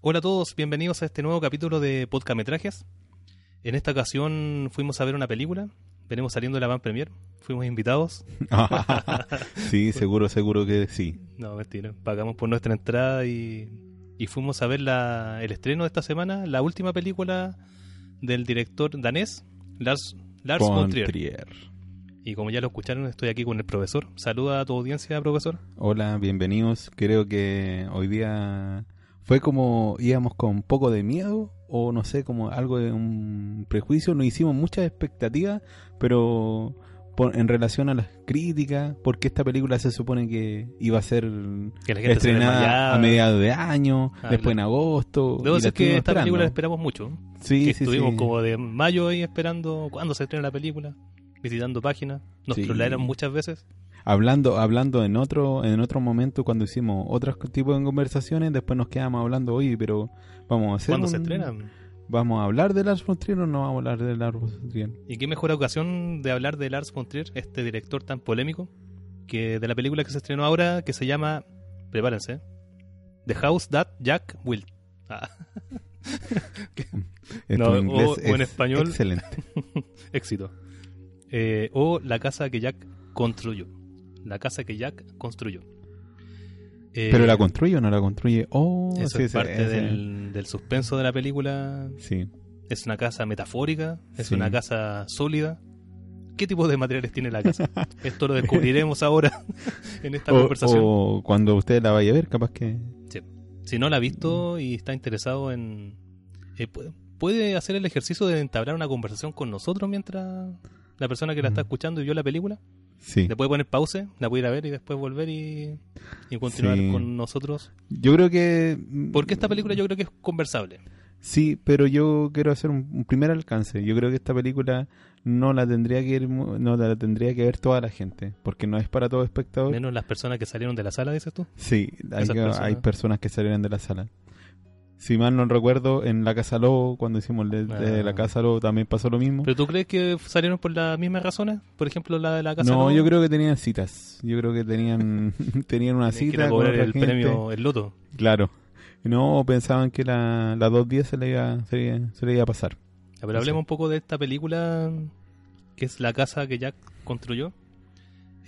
Hola a todos, bienvenidos a este nuevo capítulo de Podcametrajes. En esta ocasión fuimos a ver una película, venimos saliendo de la Van Premier, fuimos invitados. sí, seguro, seguro que sí. No, mentira, pagamos por nuestra entrada y, y fuimos a ver la, el estreno de esta semana, la última película del director danés, Lars, Lars von Trier. Y como ya lo escucharon, estoy aquí con el profesor. Saluda a tu audiencia, profesor. Hola, bienvenidos. Creo que hoy día fue como íbamos con un poco de miedo o no sé, como algo de un prejuicio. Nos hicimos muchas expectativas, pero por- en relación a las críticas, porque esta película se supone que iba a ser Que estrenada a mediados de año, Ah, después en agosto. Debo decir que esta película la esperamos mucho. Sí, que sí, estuvimos sí. como de mayo ahí esperando cuándo se estrena la película, visitando páginas. Nos Sí. trolearon muchas veces. Hablando, hablando en otro, en otro momento cuando hicimos otros tipos de conversaciones, después nos quedamos hablando, oye, pero vamos a hacer ¿Cuándo se un- estrena? ¿Vamos a hablar de Lars von Trier o no vamos a hablar de Lars von Trier? Y qué mejor ocasión de hablar de Lars von Trier, este director tan polémico, que de la película que se estrenó ahora, que se llama, prepárense, The House That Jack Built. Ah, No, inglés o- o en es español. Excelente. éxito. Eh, o La casa que Jack construyó. La casa que Jack construyó. Eh, ¿Pero la construye o no la construye? Oh, Eso sí, es sí, parte del, del suspenso de la película. Sí. Es una casa metafórica, es Sí. una casa sólida. ¿Qué tipo de materiales tiene la casa? Esto lo descubriremos ahora en esta O, conversación. o cuando usted la vaya a ver, capaz que... Si no la ha visto y está interesado en... eh, pu- puede hacer el ejercicio de entablar una conversación con nosotros mientras la persona que la está Mm. escuchando y vio la película. Sí. Le puede poner pause, la puede ir a ver y después volver y, y continuar Sí. con nosotros. Yo creo que... Porque esta película yo creo que es conversable. Sí, pero yo quiero hacer un, un primer alcance. Yo creo que esta película no la tendría que ir, no la tendría que ver toda la gente, porque no es para todo espectador. Menos las personas que salieron de la sala, dices tú. Sí, hay, personas. hay personas que salieron de la sala. Si mal no recuerdo, en la Casa Lobo, cuando hicimos de, de Ah. la Casa Lobo, también pasó lo mismo. ¿Pero tú crees que salieron por las mismas razones? Por ejemplo, la de la casa. No, Lobo. yo creo que tenían citas. Yo creo que tenían tenían una que cita a con el gente. premio, el loto. Claro. No, pensaban que la, la 2.10 se le iba, se, le- se le iba a pasar. Ya, Pero hablemos un poco de esta película que es la casa que Jack construyó.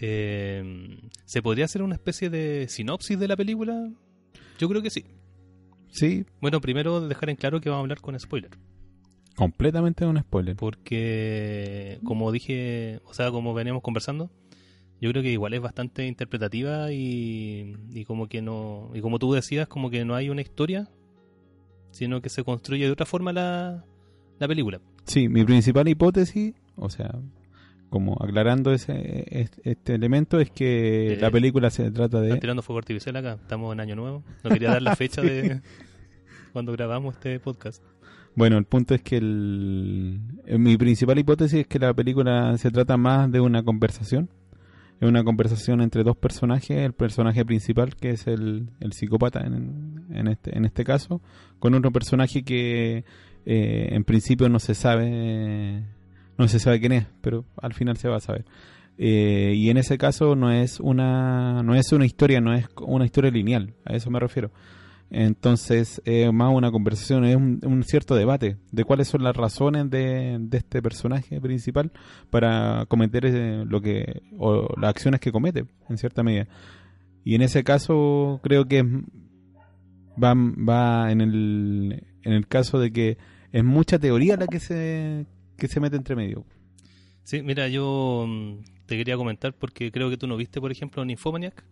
Eh, ¿Se podría hacer una especie de sinopsis de la película? Yo creo que sí. Sí, Bueno, primero dejar en claro que vamos a hablar con spoiler. completamente un spoiler. Porque, como dije, o sea, como veníamos conversando, yo creo que igual es bastante interpretativa y, y como que no. Y como tú decías, como que no hay una historia, sino que se construye de otra forma la, la película. Sí, mi principal hipótesis, o sea, como aclarando ese es- este elemento, es que Eh, la película se trata Están de... tirando fuego artificial acá, estamos en Año Nuevo. No quería dar la fecha de cuando grabamos este podcast. Bueno, el punto es que el, eh, mi principal hipótesis es que la película se trata más de una conversación. Es una conversación entre dos personajes, el personaje principal que es el, el psicópata en, en este, en este caso, con otro personaje que eh, en principio no se sabe no se sabe quién es, pero al final se va a saber. Eh, y en ese caso no es una no es una historia, no es una historia lineal, a eso me refiero. Entonces, es más una conversación, es un, cierto debate de cuáles son las razones de, de este personaje principal para cometer eh, lo que o las acciones que comete, en cierta medida. Y en ese caso, creo que va, va en, el, en el caso de que es mucha teoría la que se, que se mete entre medio. Sí, mira, yo mm, te quería comentar porque creo que tú no viste, por ejemplo, Nymphomaniac.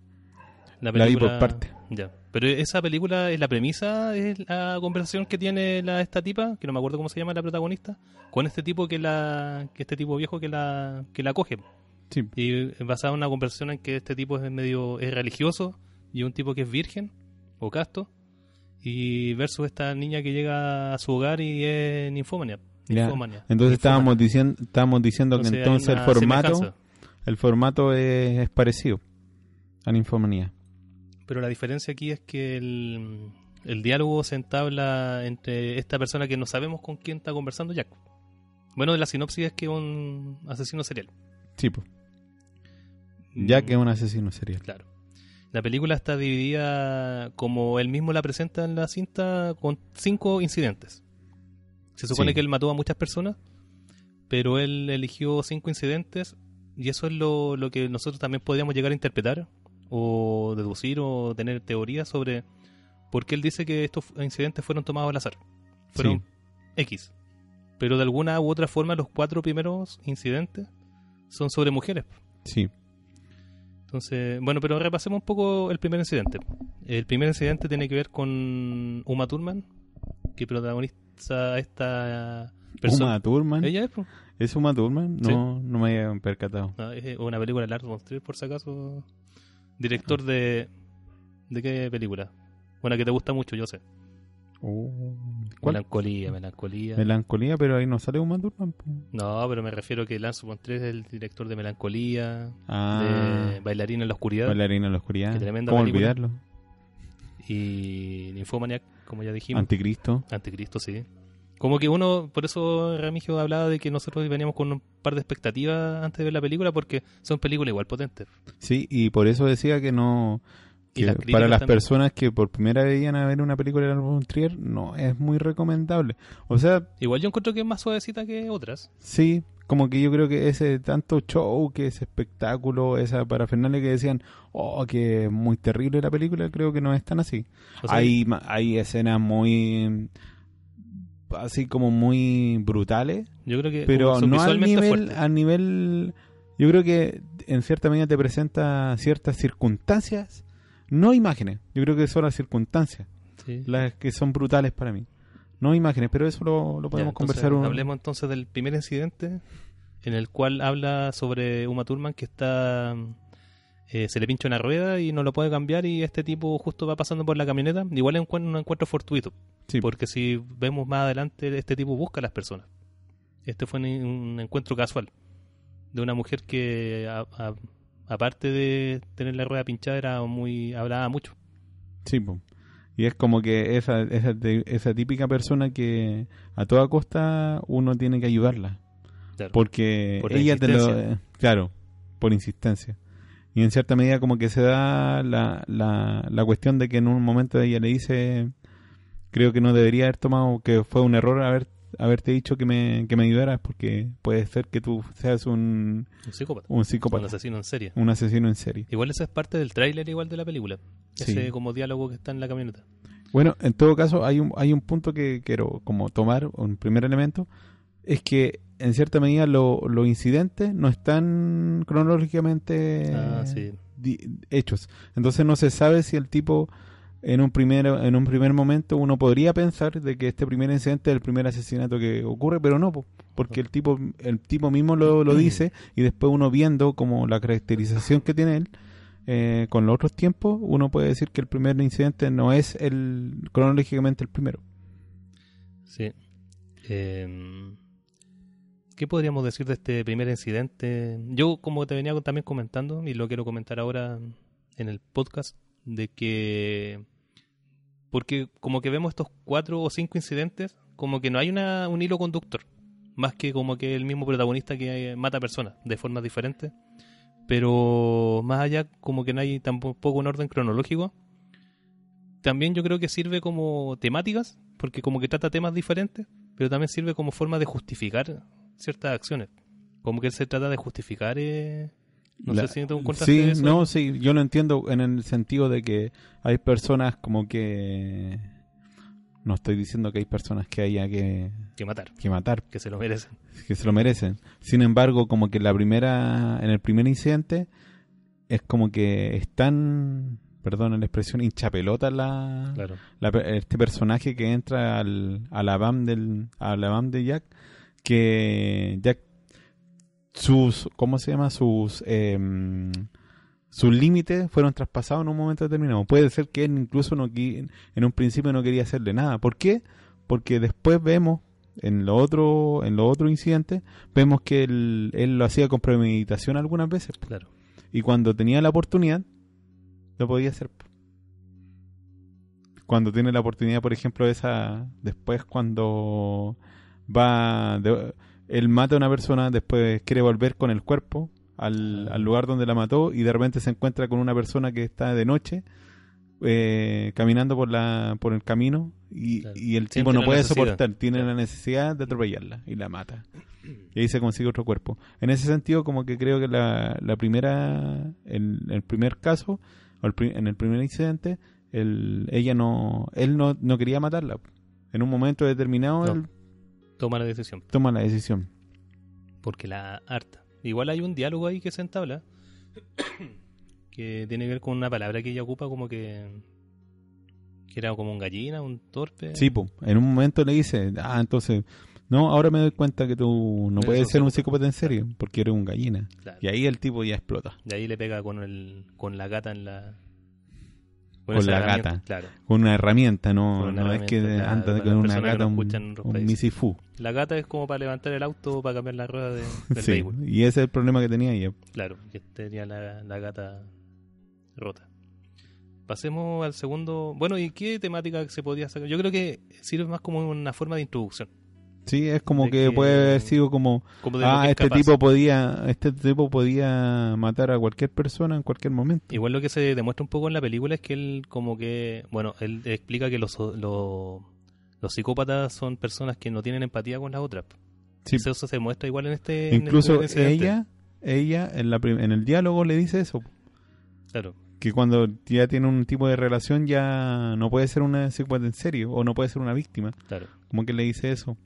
La vi por parte. Ya. Pero esa película, es la premisa, es la conversación que tiene la, esta tipa, que no me acuerdo cómo se llama la protagonista, con este tipo que la que este tipo viejo que la que la coge. Sí, Y es basada en una conversación en que este tipo es medio es religioso y un tipo que es virgen o casto y versus esta niña que llega a su hogar y es ninfómania. Entonces estábamos diciendo, estábamos diciendo que entonces el formato, semejanza. el formato es, es parecido a la infomanía. Pero la diferencia aquí es que el, el diálogo se entabla entre esta persona que no sabemos con quién está conversando Jack. Bueno, la sinopsis es que es un asesino serial. Pues. Mm, que es un asesino serial. Claro. La película está dividida como él mismo la presenta en la cinta con cinco incidentes. Se supone Sí. que él mató a muchas personas, pero él eligió cinco incidentes y eso es lo, lo que nosotros también podríamos llegar a interpretar o deducir o tener teorías sobre por qué él dice que estos incidentes fueron tomados al azar. Fueron Sí. X. Pero de alguna u otra forma los cuatro primeros incidentes son sobre mujeres. Sí. Entonces, bueno, pero repasemos un poco el primer incidente. El primer incidente tiene que ver con Uma Thurman, que protagoniza esta persona. Uma Thurman. ¿Ella es? po? ¿Es Uma Thurman? Sí. No, no me había percatado. No, es una película de Lars von Trier, por si acaso. Director de... ¿De qué película? Una que te gusta mucho, yo sé. Oh. Melancolía, melancolía. Melancolía, pero ahí no sale Uma Thurman. no, pero me refiero que Lars von Trier es el director de Melancolía, Ah, de Bailarina en la Oscuridad Bailarina en la oscuridad. Tremenda ¿Cómo película. olvidarlo? y Nymphomaniac, como ya dijimos. Anticristo. Anticristo, sí. Como que uno, por eso Remigio hablaba de que nosotros veníamos con un par de expectativas antes de ver la película, porque son películas igual potentes. Sí, y por eso decía que no. Que las para las también. personas que por primera vez iban a ver una película de Lars Trier, no es muy recomendable. O sea, Igual yo encuentro que es más suavecita que otras. sí, como que yo creo que ese tanto show, que ese espectáculo, esa parafernalia que decían, oh, que es muy terrible la película, creo que no es tan así. O sea, hay, hay escenas muy. así como muy brutales, yo creo que pero no al nivel, al nivel. Yo creo que en cierta medida te presenta ciertas circunstancias, no imágenes. Yo creo que son las circunstancias Sí. las que son brutales para mí. No imágenes, pero eso lo, lo Ya, podemos entonces, conversar un... Hablemos entonces del primer incidente en el cual habla sobre Uma Thurman que está eh, se le pincha una rueda y no lo puede cambiar y este tipo justo va pasando por la camioneta. Igual es un, cuen- un encuentro fortuito, Sí, porque si vemos más adelante este tipo busca a las personas. Este fue un, un encuentro casual de una mujer que a- a- aparte de tener la rueda pinchada era muy hablaba mucho. sí, po. Y es como que esa, esa, esa típica persona que a toda costa uno tiene que ayudarla. Claro. Porque Por la ella te lo... Claro, por insistencia. Y en cierta medida como que se da la, la, la cuestión de que en un momento ella le dice, creo que no debería haber tomado, que fue un error haber haberte dicho que me, que me ayudaras porque puede ser que tú seas un, un psicópata, un un psicópata, asesino en serie. un asesino en serie. Igual eso es parte del tráiler igual de la película. Sí. Ese como diálogo que está en la camioneta. Bueno, en todo caso hay un, hay un punto que quiero como tomar, un primer elemento, es que en cierta medida lo- los incidentes no están cronológicamente Ah, sí. di- hechos. Entonces no se sabe si el tipo en un primer en un primer momento uno podría pensar de que este primer incidente es el primer asesinato que ocurre, pero no, po, porque el tipo el tipo mismo lo, lo dice y después uno viendo como la caracterización que tiene él eh, con los otros tiempos, uno puede decir que el primer incidente no es el cronológicamente el primero. Sí. Eh, ¿Qué podríamos decir de este primer incidente? Yo, como te venía también comentando, y lo quiero comentar ahora en el podcast, de que. Porque, como que vemos estos cuatro o cinco incidentes, como que no hay una, un hilo conductor. Más que como que el mismo protagonista que mata personas de formas diferentes. Pero más allá, como que no hay tampoco un orden cronológico. También yo creo que sirve como temáticas, porque como que trata temas diferentes, pero también sirve como forma de justificar ciertas acciones. Como que se trata de justificar. eh, no La- sé si encontraste Sí, eso. no, sí, yo lo entiendo en el sentido de que hay personas como que no estoy diciendo que hay personas que haya que, Que matar, que matar, que se lo merecen. que se lo merecen. Sin embargo, como que la primera en el primer incidente es como que están, perdón la expresión, hinchapelota la, Claro. la este personaje que entra al, a la BAM del a la BAM de Jack que Jack sus cómo se llama sus em, sus límites fueron traspasados en un momento determinado puede ser que él incluso no en un principio no quería hacerle nada ¿por qué? porque después vemos en lo otro en los otros incidentes vemos que él, él lo hacía con premeditación algunas veces Claro. y cuando tenía la oportunidad, lo podía hacer. Cuando tiene la oportunidad, por ejemplo, esa. Después, cuando va. de- él mata a una persona, después quiere volver con el cuerpo al, al lugar donde la mató y de repente se encuentra con una persona que está de noche eh, caminando por la por el camino y, Claro. y el Siente tipo no puede necesidad. soportar, tiene Claro. la necesidad de atropellarla y la mata. Y ahí se consigue otro cuerpo. En ese sentido, como que creo que la, la primera, el, el primer caso, o el en el primer incidente, el, ella no, él no, no quería matarla. En un momento determinado, No. él Toma la decisión. toma la decisión. Porque la harta. Igual hay un diálogo ahí que se entabla. que tiene que ver con una palabra que ella ocupa como que. que era como un gallina, un torpe. Sí, po. en un momento le dice, ah, entonces, no, ahora me doy cuenta que tú no puedes ser un psicópata. en serio, porque eres un gallina. Claro. Y ahí el tipo ya explota. De ahí le pega con el con la gata en la. Con la gata. Claro. Con una herramienta, no, una no es que anda para con una gata, un, un misifú. La gata es como para levantar el auto o para cambiar la rueda de, del Sí, vehículo. y ese es el problema que tenía ella. Claro, que tenía la, la gata rota. Pasemos al segundo. Bueno, ¿y qué temática se podía sacar? Yo creo que sirve más como una forma de introducción. Sí, es como que, que- puede haber sido como, ah, este capaz. tipo podía, este tipo podía matar a cualquier persona en cualquier momento. Igual lo que se demuestra un poco en la película es que él, como que. Bueno, él explica que los, los, los psicópatas son personas que no tienen empatía con las otras. Sí. Eso se muestra igual en este. en Incluso este incidente. ella, ella en, la en el diálogo le dice eso, Claro, que cuando ya tiene un tipo de relación ya no puede ser una psicópata en serio o no puede ser una víctima. claro. Como que le dice eso.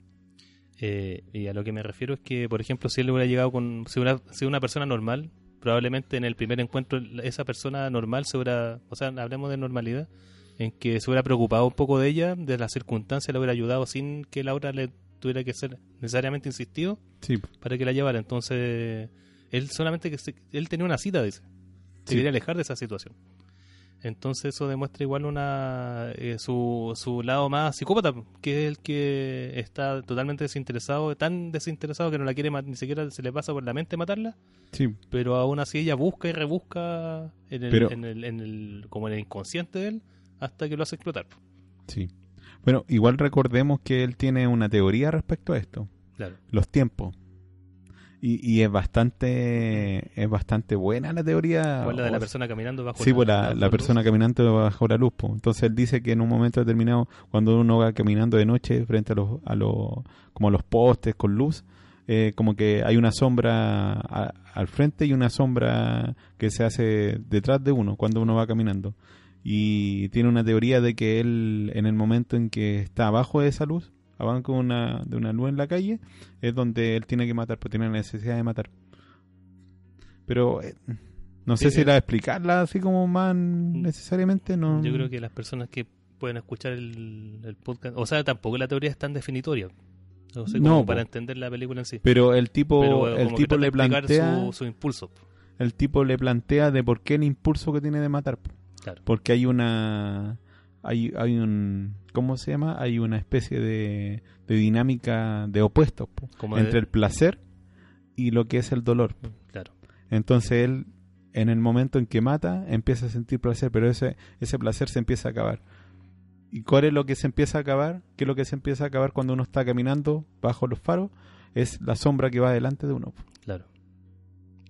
Eh, y a lo que me refiero es que, por ejemplo, si él hubiera llegado con. Si hubiera sido una persona normal, probablemente en el primer encuentro esa persona normal se hubiera. O sea, hablemos de normalidad, en que se hubiera preocupado un poco de ella, de las circunstancias, le hubiera ayudado sin que la otra le tuviera que ser necesariamente insistido Sí, para que la llevara. Entonces, él solamente que se- él tenía una cita, dice. Se Sí. quería alejar de esa situación. Entonces eso demuestra igual una eh, su, su lado más psicópata, que es el que está totalmente desinteresado, tan desinteresado que no la quiere ni siquiera se le pasa por la mente matarla, sí, pero aún así ella busca y rebusca en el, Pero- en el, en el- como en el inconsciente de él hasta que lo hace explotar. sí. Bueno, igual recordemos que él tiene una teoría respecto a esto. Claro. los tiempos. Y, y es bastante es bastante buena la teoría. La de la persona caminando bajo Sí, pues la, bajo la luz. persona caminando bajo la luz. pues. Entonces él dice que en un momento determinado, cuando uno va caminando de noche frente a los, a los como a los postes con luz, eh, como que hay una sombra a- al frente y una sombra que se hace detrás de uno cuando uno va caminando. Y tiene una teoría de que él, en el momento en que está abajo de esa luz, de una, de una luz en la calle, es donde él tiene que matar, porque tiene la necesidad de matar. Pero eh, no sé Sí, si eh. era explicarla así como más necesariamente, no. Yo creo que las personas que pueden escuchar el, el podcast, o sea, tampoco la teoría es tan definitoria. No sé, No, para entender la película en sí. Pero el tipo, Pero eh, el tipo le plantea, su, su impulso. el tipo le plantea de por qué el impulso que tiene de matar. Claro. Porque hay una, hay, hay un, ¿cómo se llama? Hay una especie de, de dinámica de opuestos Como de- entre el placer y lo que es el dolor. Claro. Entonces él, en el momento en que mata, empieza a sentir placer, pero ese, ese placer se empieza a acabar. ¿Y cuál es lo que se empieza a acabar? ¿Qué es lo que se empieza a acabar cuando uno está caminando bajo los faros? Es la sombra que va delante de uno. Claro.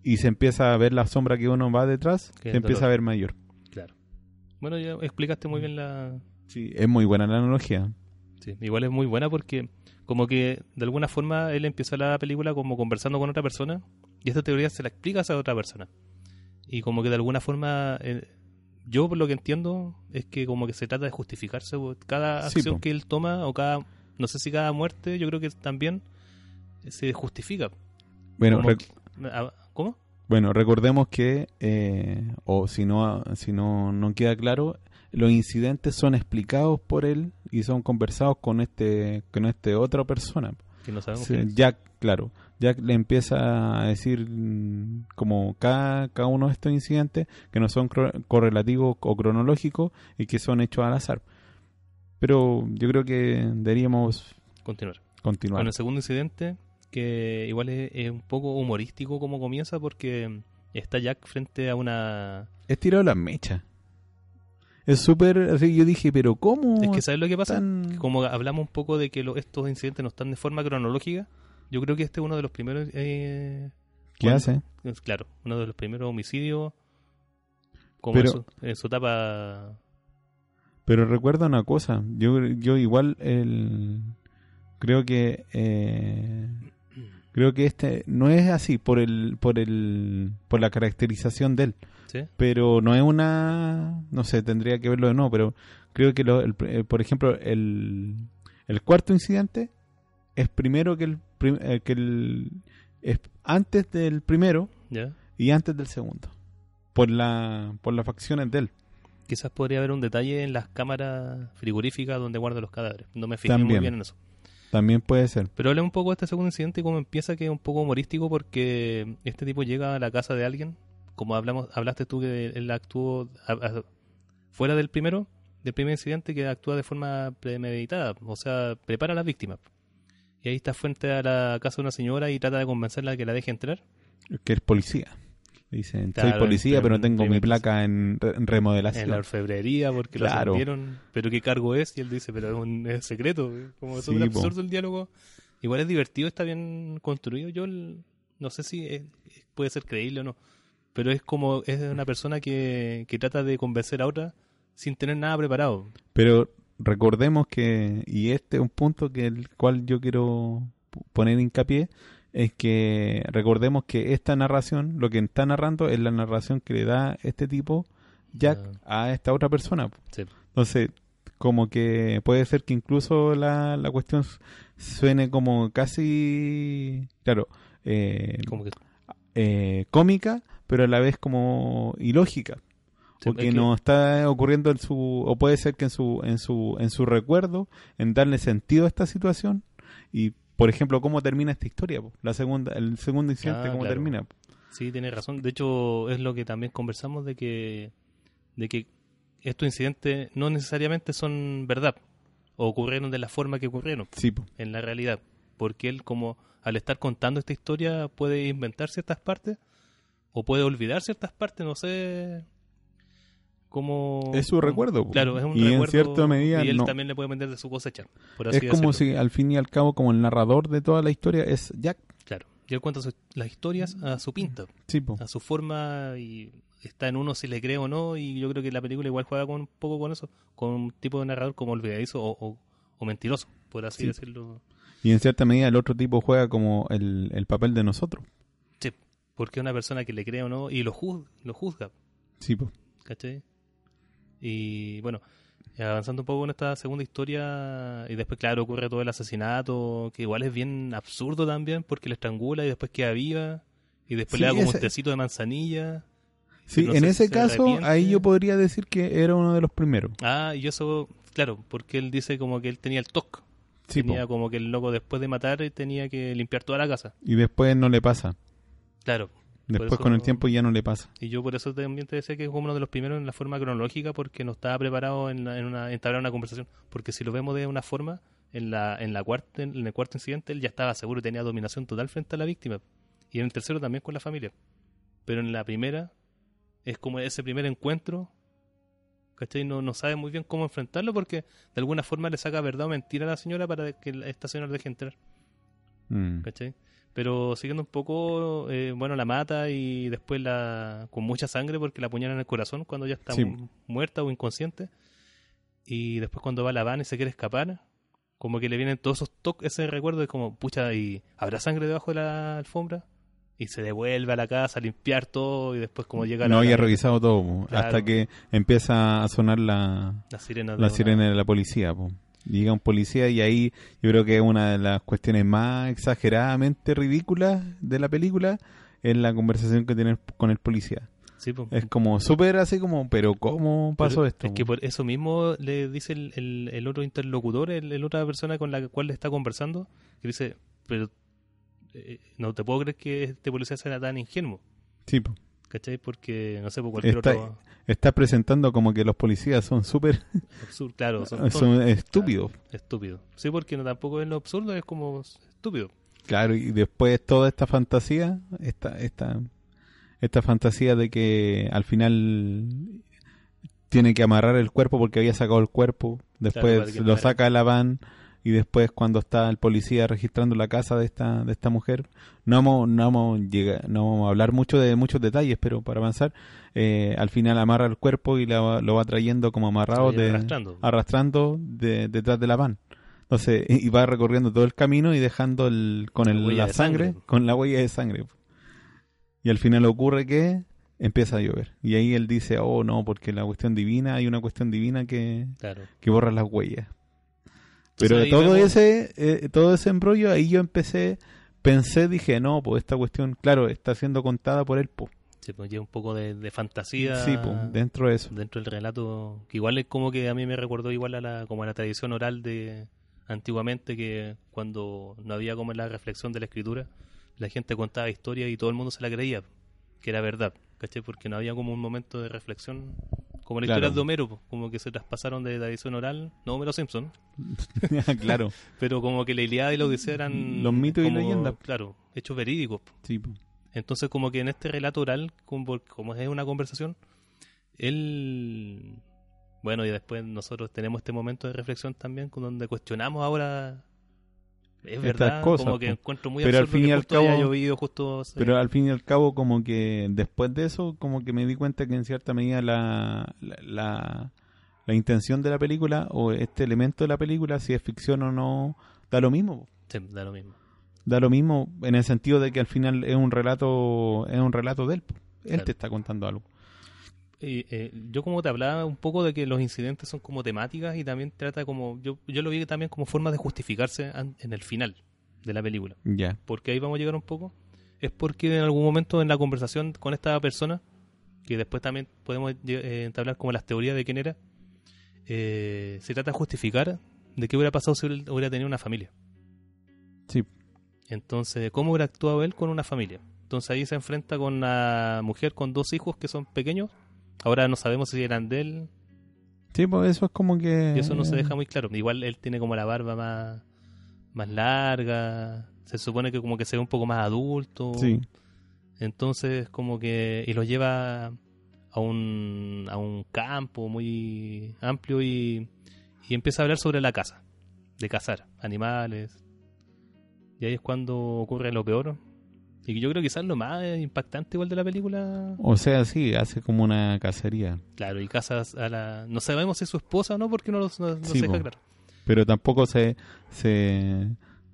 Y se empieza a ver la sombra que uno va detrás, se empieza dolor. a ver mayor. Bueno, ya explicaste muy bien la... Sí, es muy buena la analogía. Sí, igual es muy buena porque como que de alguna forma él empieza la película como conversando con otra persona y esta teoría se la explica a esa otra persona. Y como que de alguna forma eh, yo por lo que entiendo es que como que se trata de justificarse cada Sí, acción que él toma o cada no sé si cada muerte yo creo que también se justifica. Bueno, Como- ah, ¿Cómo? Bueno recordemos que, eh, o si no, si no, no queda claro, los incidentes son explicados por él y son conversados con este, con este otra persona. Que no sabemos Sí, es. Jack, claro. Jack le empieza a decir mm, como cada, cada uno de estos incidentes que no son cro- correlativos o cronológicos y que son hechos al azar. Pero yo creo que deberíamos continuar. continuar. Con el segundo incidente, que igual es, es un poco humorístico como comienza porque está Jack frente a una... Es tirado las mechas. Es súper, así yo dije, pero ¿cómo? Es que ¿sabes lo que pasa? tan- Como hablamos un poco de que lo- estos incidentes no están de forma cronológica, yo creo que este es uno de los primeros eh, ¿Qué hace? es claro, uno de los primeros homicidios como Pero- en, su, en su etapa Pero recuerda una cosa, yo, yo igual el, creo que eh, creo que este no es así por el por el por la caracterización de él, ¿sí? pero no es una no sé, tendría que verlo de nuevo, pero creo que lo- el- eh, por ejemplo el el cuarto incidente es primero que el eh, que el es antes del primero ¿ya? y antes del segundo. Por la por las facciones de él. Quizás podría haber un detalle en las cámaras frigoríficas donde guardan los cadáveres. No me fijé muy bien en eso. También puede ser. Pero habla un poco de este segundo incidente y cómo empieza, que es un poco humorístico porque este tipo llega a la casa de alguien, como hablamos hablaste tú que él actuó a- a- fuera del primero, del primer incidente, que actúa de forma premeditada, o sea, prepara a las víctimas. Y ahí está frente a la casa de una señora y trata de convencerla de que la deje entrar. que es policía. Dicen, Claro, soy policía, pero en tengo mi placa en, re- en remodelación. En la orfebrería porque lo Claro. ascendieron. Pero qué cargo es, y él dice, pero es un es secreto. Como es Sí, po. absurdo el diálogo. Igual es divertido, está bien construido. Yo el- no sé si es- puede ser creíble o no. Pero es como, es una persona que, que trata de convencer a otra sin tener nada preparado. Pero recordemos que, y este es un punto que el cual yo quiero poner hincapié, es que recordemos que esta narración, lo que está narrando es la narración que le da este tipo, Jack, a esta otra persona. Sí. Entonces, como que puede ser que incluso la, la cuestión suene como casi, claro, eh, Como que, eh, cómica, pero a la vez como ilógica. Sí, o que, es que- no está ocurriendo en su o puede ser que en su en su en su recuerdo en darle sentido a esta situación y por ejemplo cómo termina esta historia po? la segunda el segundo incidente Ah, cómo claro. termina po? Sí, tienes razón. De hecho, es lo que también conversamos de que, de que estos incidentes no necesariamente son verdad o ocurrieron de la forma que ocurrieron sí po. en la realidad. Porque él, como al estar contando esta historia, puede inventar ciertas partes o puede olvidar ciertas partes, no sé cómo... es su recuerdo po. Claro, es un y en cierta medida y él no. también le puede vender de su cosecha, por así es como decirlo. si al fin y al cabo como el narrador de toda la historia es Jack Claro. Y él cuenta su- las historias a su pinta. sí a su forma y está en uno si le cree o no y yo creo que la película igual juega con un poco con eso con un tipo de narrador como olvidadizo o, o- o mentiroso por así Sí. decirlo y en cierta medida el otro tipo juega como el, el papel de nosotros sí, porque es una persona que le cree o no y lo juzga, lo juzga sí po. ¿cachai? Y bueno avanzando un poco con esta segunda historia y después claro ocurre todo el asesinato que igual es bien absurdo también porque le estrangula y después queda viva y después Sí, le da como ese- un tecito de manzanilla sí no en ese se caso arrepiente. ahí yo podría decir que era uno de los primeros Ah, y eso, claro, porque él dice como que él tenía el TOC. sí po. tenía como que el loco después de matar tenía que limpiar toda la casa. y después no le pasa Claro. Después eso- con el tiempo ya no le pasa Y yo por eso también te decía que es como uno de los primeros en la forma cronológica porque no estaba preparado en, la- en una, entablar una conversación. Porque si lo vemos de una forma, en la, en la cuarta, en el cuarto incidente él ya estaba seguro y tenía dominación total frente a la víctima. Y en el tercero también con la familia. Pero en la primera es como ese primer encuentro, ¿cachai? No, no sabe muy bien cómo enfrentarlo porque de alguna forma le saca verdad o mentira a la señora para que esta señora deje entrar. Mm. ¿cachai? Pero siguiendo un poco, eh, bueno, la mata y después la con mucha sangre porque la apuñalan en el corazón cuando ya está Sí. muerta o inconsciente. Y después cuando va a la van y se quiere escapar, como que le vienen todos esos toques, ese recuerdo de como, pucha, ¿y habrá sangre debajo de la alfombra? Y se devuelve a la casa a limpiar todo y después como llega no la, había revisado todo po, Claro. hasta que empieza a sonar la, la sirena. de la una- sirena de la policía. po. Llega un policía y ahí yo creo que es una de las cuestiones más exageradamente ridículas de la película es la conversación que tiene con el policía. Sí. Es como súper así como, pero ¿cómo pasó Pero esto? Es que por eso mismo le dice el, el, el otro interlocutor, el, el otra persona con la cual le está conversando, que dice, pero eh, no te puedo creer que este policía sea tan ingenuo, Sí, po. ¿Cachai? Porque, no sé, por cualquier Está- otro Está presentando como que los policías son súper claro, son, son estúpidos. estúpidos. Sí, porque no tampoco es lo absurdo, es como estúpido. Claro, y después toda esta fantasía, esta, esta, esta fantasía de que al final tiene que amarrar el cuerpo porque había sacado el cuerpo, después lo saca la van y después cuando está el policía registrando la casa de esta de esta mujer no vamos no vamos, no vamos a hablar mucho de muchos detalles pero para avanzar eh, al final amarra el cuerpo y la- lo va trayendo como amarrado de, arrastrando. arrastrando de- detrás de la van entonces y va recorriendo todo el camino y dejando el con La el, la sangre, sangre. con la huella de sangre y al final ocurre que empieza a llover y ahí él dice oh no porque la cuestión divina hay una cuestión divina que Claro. que borra las huellas pero ahí todo vemos- ese eh, todo ese embrollo ahí yo empecé pensé dije no pues esta cuestión claro está siendo contada por él po. Sí, pues lleva un poco de, de fantasía sí dentro de eso dentro del relato, que igual es como que a mí me recordó igual a la, como a la tradición oral de antiguamente, que cuando no había como la reflexión de la escritura, la gente contaba historias y todo el mundo se la creía, que era verdad, ¿cachai? Porque no había como un momento de reflexión, como en Claro. historias de Homero, como que se traspasaron de tradición oral, no Homero Simpson, claro pero como que la Ilíada y la Odisea eran... Los mitos y leyendas. Claro, hechos verídicos. sí po. Entonces, como que en este relato oral, como, como es una conversación, él. Bueno, y después nosotros tenemos este momento de reflexión también, con donde cuestionamos ahora. Es Estas verdad, cosas, como que encuentro muy Pero al fin y al haya cabo- llovido justo. pero al fin y al cabo como que después de eso como que me di cuenta que en cierta medida la, la, la, la intención de la película o este elemento de la película si es ficción o no da lo mismo. Sí, da lo mismo. da lo mismo en el sentido de que al final es un relato es un relato de él él Claro. te está contando algo Y, eh, yo como te hablaba un poco de que los incidentes son como temáticas y también trata como, yo, yo lo vi también como forma de justificarse en el final de la película. ya porque ahí vamos a llegar un poco, es porque en algún momento en la conversación con esta persona, que después también podemos eh, entablar como las teorías de quién era, eh, se trata de justificar de qué hubiera pasado si hubiera tenido una familia. sí Entonces, ¿cómo hubiera actuado él con una familia? Entonces ahí se enfrenta con una mujer con dos hijos que son pequeños. Ahora no sabemos si eran de él, sí pues eso es como que y eso no se deja muy claro. Igual él tiene como la barba más, más larga, se supone que como que se ve un poco más adulto. sí Entonces, como que. Y los lleva a un, a un campo muy amplio y, y empieza a hablar sobre la caza, de cazar animales. Y ahí es cuando ocurre lo peor. Y que yo creo que quizás lo más impactante igual de la película. o sea sí hace como una cacería Claro, y casas a la. No sabemos si es su esposa o no, porque no, lo- no, no Sí, se deja claro. pero tampoco se, se,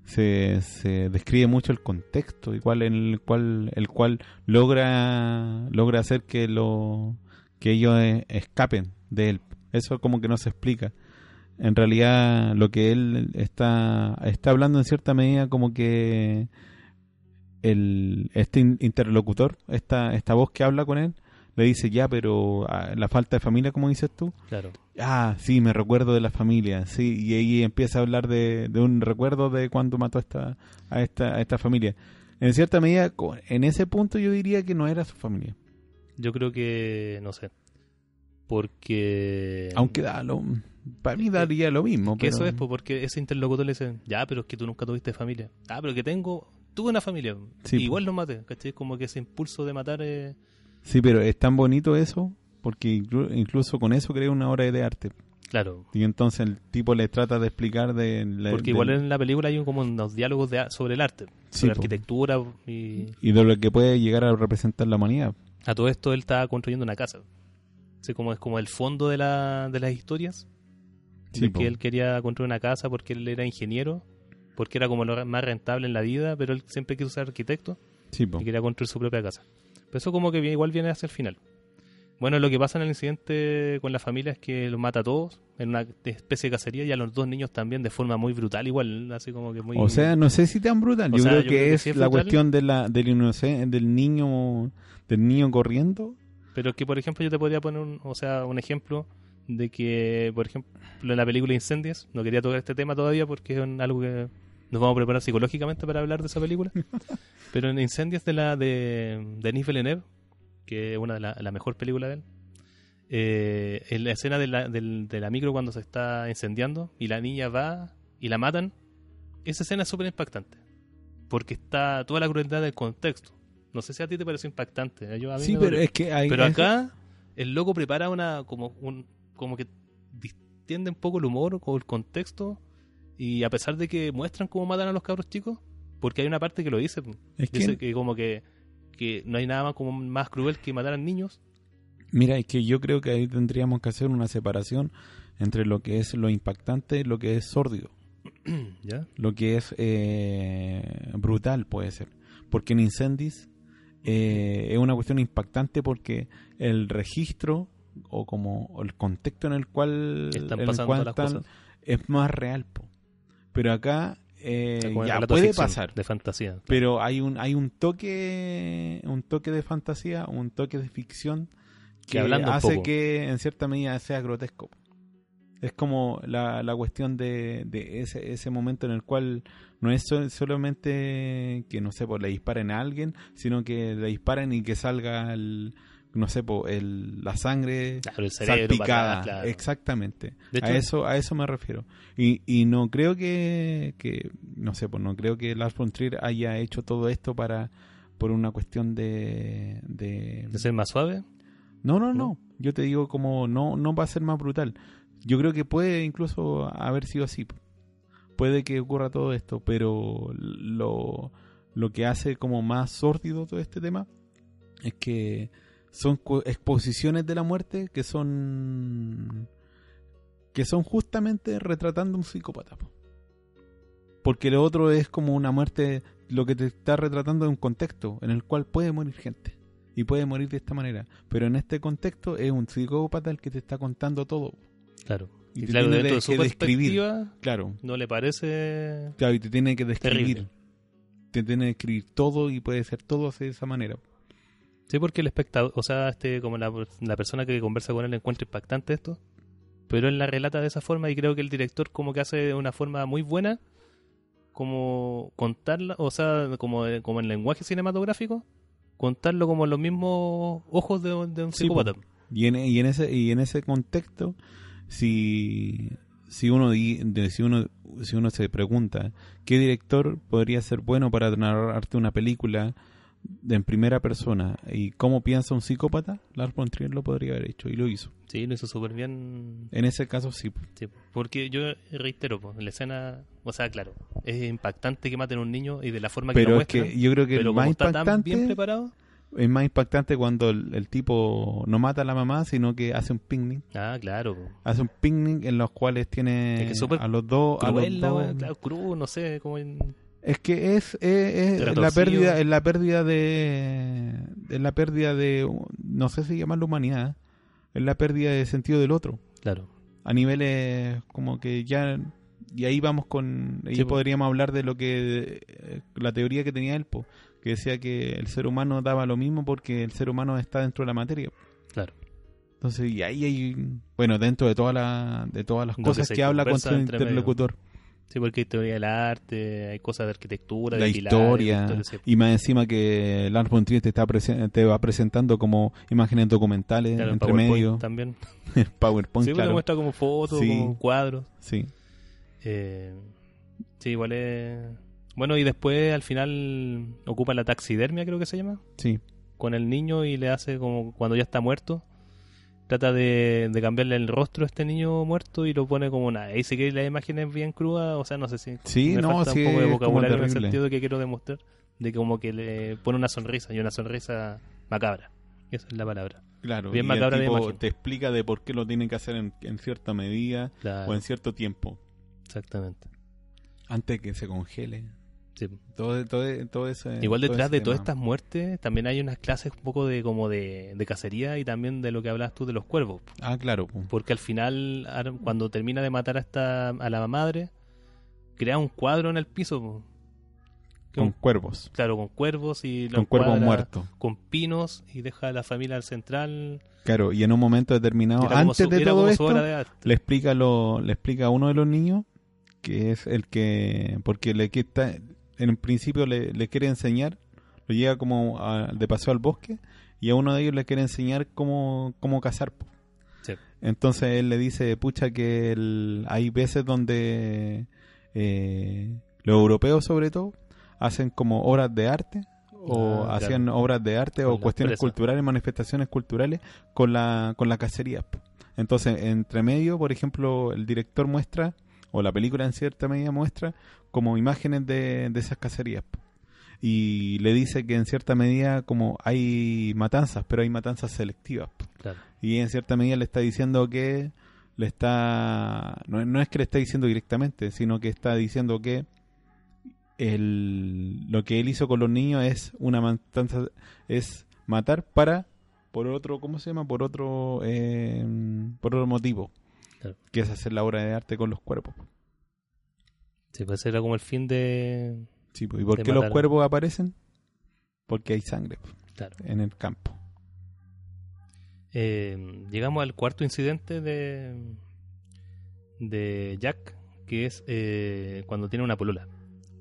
se, se describe mucho el contexto, igual en el cual, el cual logra, logra hacer que lo, que ellos eh, escapen de él. Eso como que no se explica. En realidad lo que él está, está hablando en cierta medida como que el, este in- interlocutor, esta, esta voz que habla con él, le dice ya, pero ah, la falta de familia, como dices tú, Claro. Ah, sí, me recuerdo de la familia, sí, y ahí empieza a hablar de, de un recuerdo de cuando mató a esta, a esta, a esta familia. En cierta medida, en ese punto yo diría que no era su familia, Yo creo que. No sé. Porque. aunque da lo, para mí daría lo mismo. Que pero- eso es, porque ese interlocutor le dice, ya, pero es que tú nunca tuviste familia. Ah, pero que tengo, tuve una familia. Sí, Igual los maté, ¿cachai? Como que ese impulso de matar es... Sí, pero es tan bonito eso, porque inclu- incluso con eso crea una obra de arte. Claro. Y entonces el tipo le trata de explicar de... la- Porque de- igual en la película hay como unos diálogos de, sobre el arte, Sí, sobre po. arquitectura y... Y de lo que puede llegar a representar la humanidad. A todo esto él estaba construyendo una casa. Así como es como el fondo de, la, de las historias. Sí, de que él quería construir una casa porque él era ingeniero, porque era como lo más rentable en la vida, pero él siempre quiso ser arquitecto. Sí, y quería construir su propia casa. Pero eso como que igual viene hacia el final. Bueno, lo que pasa en el incidente con la familia es que los mata a todos en una especie de cacería y a los dos niños también de forma muy brutal, igual, así como que muy... O sea, no sé si tan brutal. Yo sea, creo yo que creo que es sí es la brutal. cuestión de la del del niño del niño corriendo. Pero que, por ejemplo, yo te podría poner un, o sea, un ejemplo de que, por ejemplo, en la película Incendies, no quería tocar este tema todavía porque es algo que nos vamos a preparar psicológicamente para hablar de esa película. Pero en Incendies de la de Denis Villeneuve, que es una de las la mejor película de él, eh, en la escena de la, del- de la micro cuando se está incendiando y la niña va y la matan, esa escena es súper impactante. Porque está toda la crueldad del contexto. No sé si a ti te pareció impactante. Yo, a mí Sí, pero es que hay Pero es- acá el loco prepara una como un como que distiende un poco el humor o el contexto Y a pesar de que muestran cómo matan a los cabros chicos, porque hay una parte que lo dice, po. Es dice que, que como que, que no hay nada más como más cruel que matar a niños. mira, es que yo creo que ahí tendríamos que hacer una separación entre lo que es lo impactante y lo que es sórdido. ¿Ya? Lo que es eh, brutal puede ser. Porque en Incendies eh, es una cuestión impactante porque el registro o como el contexto en el cual, Están en el pasando cual las están cosas. es más real. po. Pero acá eh, ya puede pasar. De fantasía. Pero hay un hay un toque un toque de fantasía, un toque de ficción Que que hablando hace poco. que en cierta medida sea grotesco. Es como la, la cuestión de, de ese, ese momento en el cual no es so- solamente que, no sé, pues le disparen a alguien, sino que le disparen y que salga, el, no sé, pues, el, la sangre Claro, el cerebro salpicada. claro. Exactamente. Hecho- a eso a eso me refiero. Y, y no creo que, que, no sé, pues no creo que Lars von Trier haya hecho todo esto para por una cuestión de... de... ¿De ser más suave? No, no, ¿no? no. Yo te digo como no, no va a ser más brutal. Yo creo que puede incluso haber sido así. Puede que ocurra todo esto, pero lo, lo que hace como más sórdido todo este tema es que son exposiciones de la muerte que son que son justamente retratando un psicópata. po. Porque lo otro es como una muerte, lo que te está retratando es un contexto en el cual puede morir gente. Y puede morir de esta manera. Pero en este contexto es un psicópata el que te está contando todo. Claro. Y Y, te claro, tiene dentro de- de su que describir. Claro. no le parece Claro, y te tiene que describir. terrible. Te tiene que escribir todo y puede ser todo así de esa manera. Sí, porque el espectador, o sea, este, como la, la persona que conversa con él encuentra impactante esto, pero él la relata de esa forma y creo que el director como que hace de una forma muy buena, como contarla, o sea, como, como en lenguaje cinematográfico, contarlo como en los mismos ojos de, de un Sí, psicópata. Y en, y en ese y en ese contexto, si si uno si uno si uno se pregunta qué director podría ser bueno para narrarte una película en primera persona y cómo piensa un psicópata, Lars von Trier lo podría haber hecho y lo hizo. Sí, lo hizo súper bien. En ese caso sí. Sí, porque yo reitero, pues, la escena, o sea, claro, es impactante que maten a un niño y de la forma que lo Pero es muestran, que yo creo que como más está tan bien impactante preparado, es más impactante cuando el, el tipo no mata a la mamá, sino que hace un picnic, ah, claro, po. hace un picnic en los cuales tiene Es que a los dos, a los cruel, la dos- claro, crudo, no sé, como en... Es que es, es, es la pérdida, es la pérdida de, es la pérdida de, no sé si llamarlo humanidad, es la pérdida de sentido del otro. Claro, A niveles como que ya, y ahí vamos con, ahí Sí, podríamos hablar de lo que, eh, la teoría que tenía él, po, que decía que el ser humano daba lo mismo porque el ser humano está dentro de la materia. claro. Entonces, y ahí hay, bueno, dentro de toda la, de todas las Lo cosas que habla con su medio. Sí, porque hay teoría del arte, hay cosas de arquitectura, la de historia, y más encima que Lars von Trier te, está te va presentando como imágenes documentales Claro, en entre PowerPoint medio, también. PowerPoint, sí, claro. muestra como fotos, Sí. como cuadros. Sí. Eh, sí, igual es... Bueno, y después al final ocupa la taxidermia, creo que se llama, Sí, con el niño y le hace como cuando ya está muerto. Trata de, de cambiarle el rostro a este niño muerto y lo pone como una... Ahí sí que la imagen es bien cruda, o sea, no sé si... Sí, me no, falta sí, un poco de vocabulario en el sentido de que quiero demostrar de como que le pone una sonrisa y una sonrisa macabra. Esa es la palabra. claro. Bien y el macabra la tipo imagen. te explica de por qué lo tienen que hacer en, en cierta medida Claro, o en cierto tiempo, exactamente. antes que se congele. Sí. Todo, todo, todo ese, Igual detrás de todas estas muertes también hay unas clases un poco de como de, de cacería y también de lo que hablas tú de los cuervos. Ah, claro. po. Porque al final, cuando termina de matar a esta a la madre, crea un cuadro en el piso. Que Con cuervos, claro, con cuervos y con cuervos muertos. Con pinos y deja a la familia al central. Claro, y en un momento determinado, antes su- de todo esto, de le explica lo le explica a uno de los niños que es el que porque le quita en principio le, le quiere enseñar lo lleva como a- de paseo al bosque y a uno de ellos le quiere enseñar cómo cómo cazar. Sí. entonces él le dice pucha que el- hay veces donde eh, los europeos sobre todo hacen como obras de arte o Ah, claro. hacían obras de arte Con o cuestiones culturales manifestaciones culturales con la con la cacería. Entonces, entre medio, por ejemplo, el director muestra o la película en cierta medida muestra como imágenes de, de esas cacerías. Y le dice que en cierta medida como hay matanzas, pero hay matanzas selectivas. Claro. Y en cierta medida le está diciendo que le está no, no es que le está diciendo directamente, sino que está diciendo que el, lo que él hizo con los niños es una matanza es matar para por otro ¿cómo se llama? por otro eh, por otro motivo Claro. que es hacer la obra de arte con los cuerpos. Sí, pues era como el fin de. Sí, pues, ¿y por qué los matar. cuerpos aparecen? Porque hay sangre pues, Claro. en el campo. Eh, llegamos al cuarto incidente de. de Jack, que es eh, cuando tiene una polola.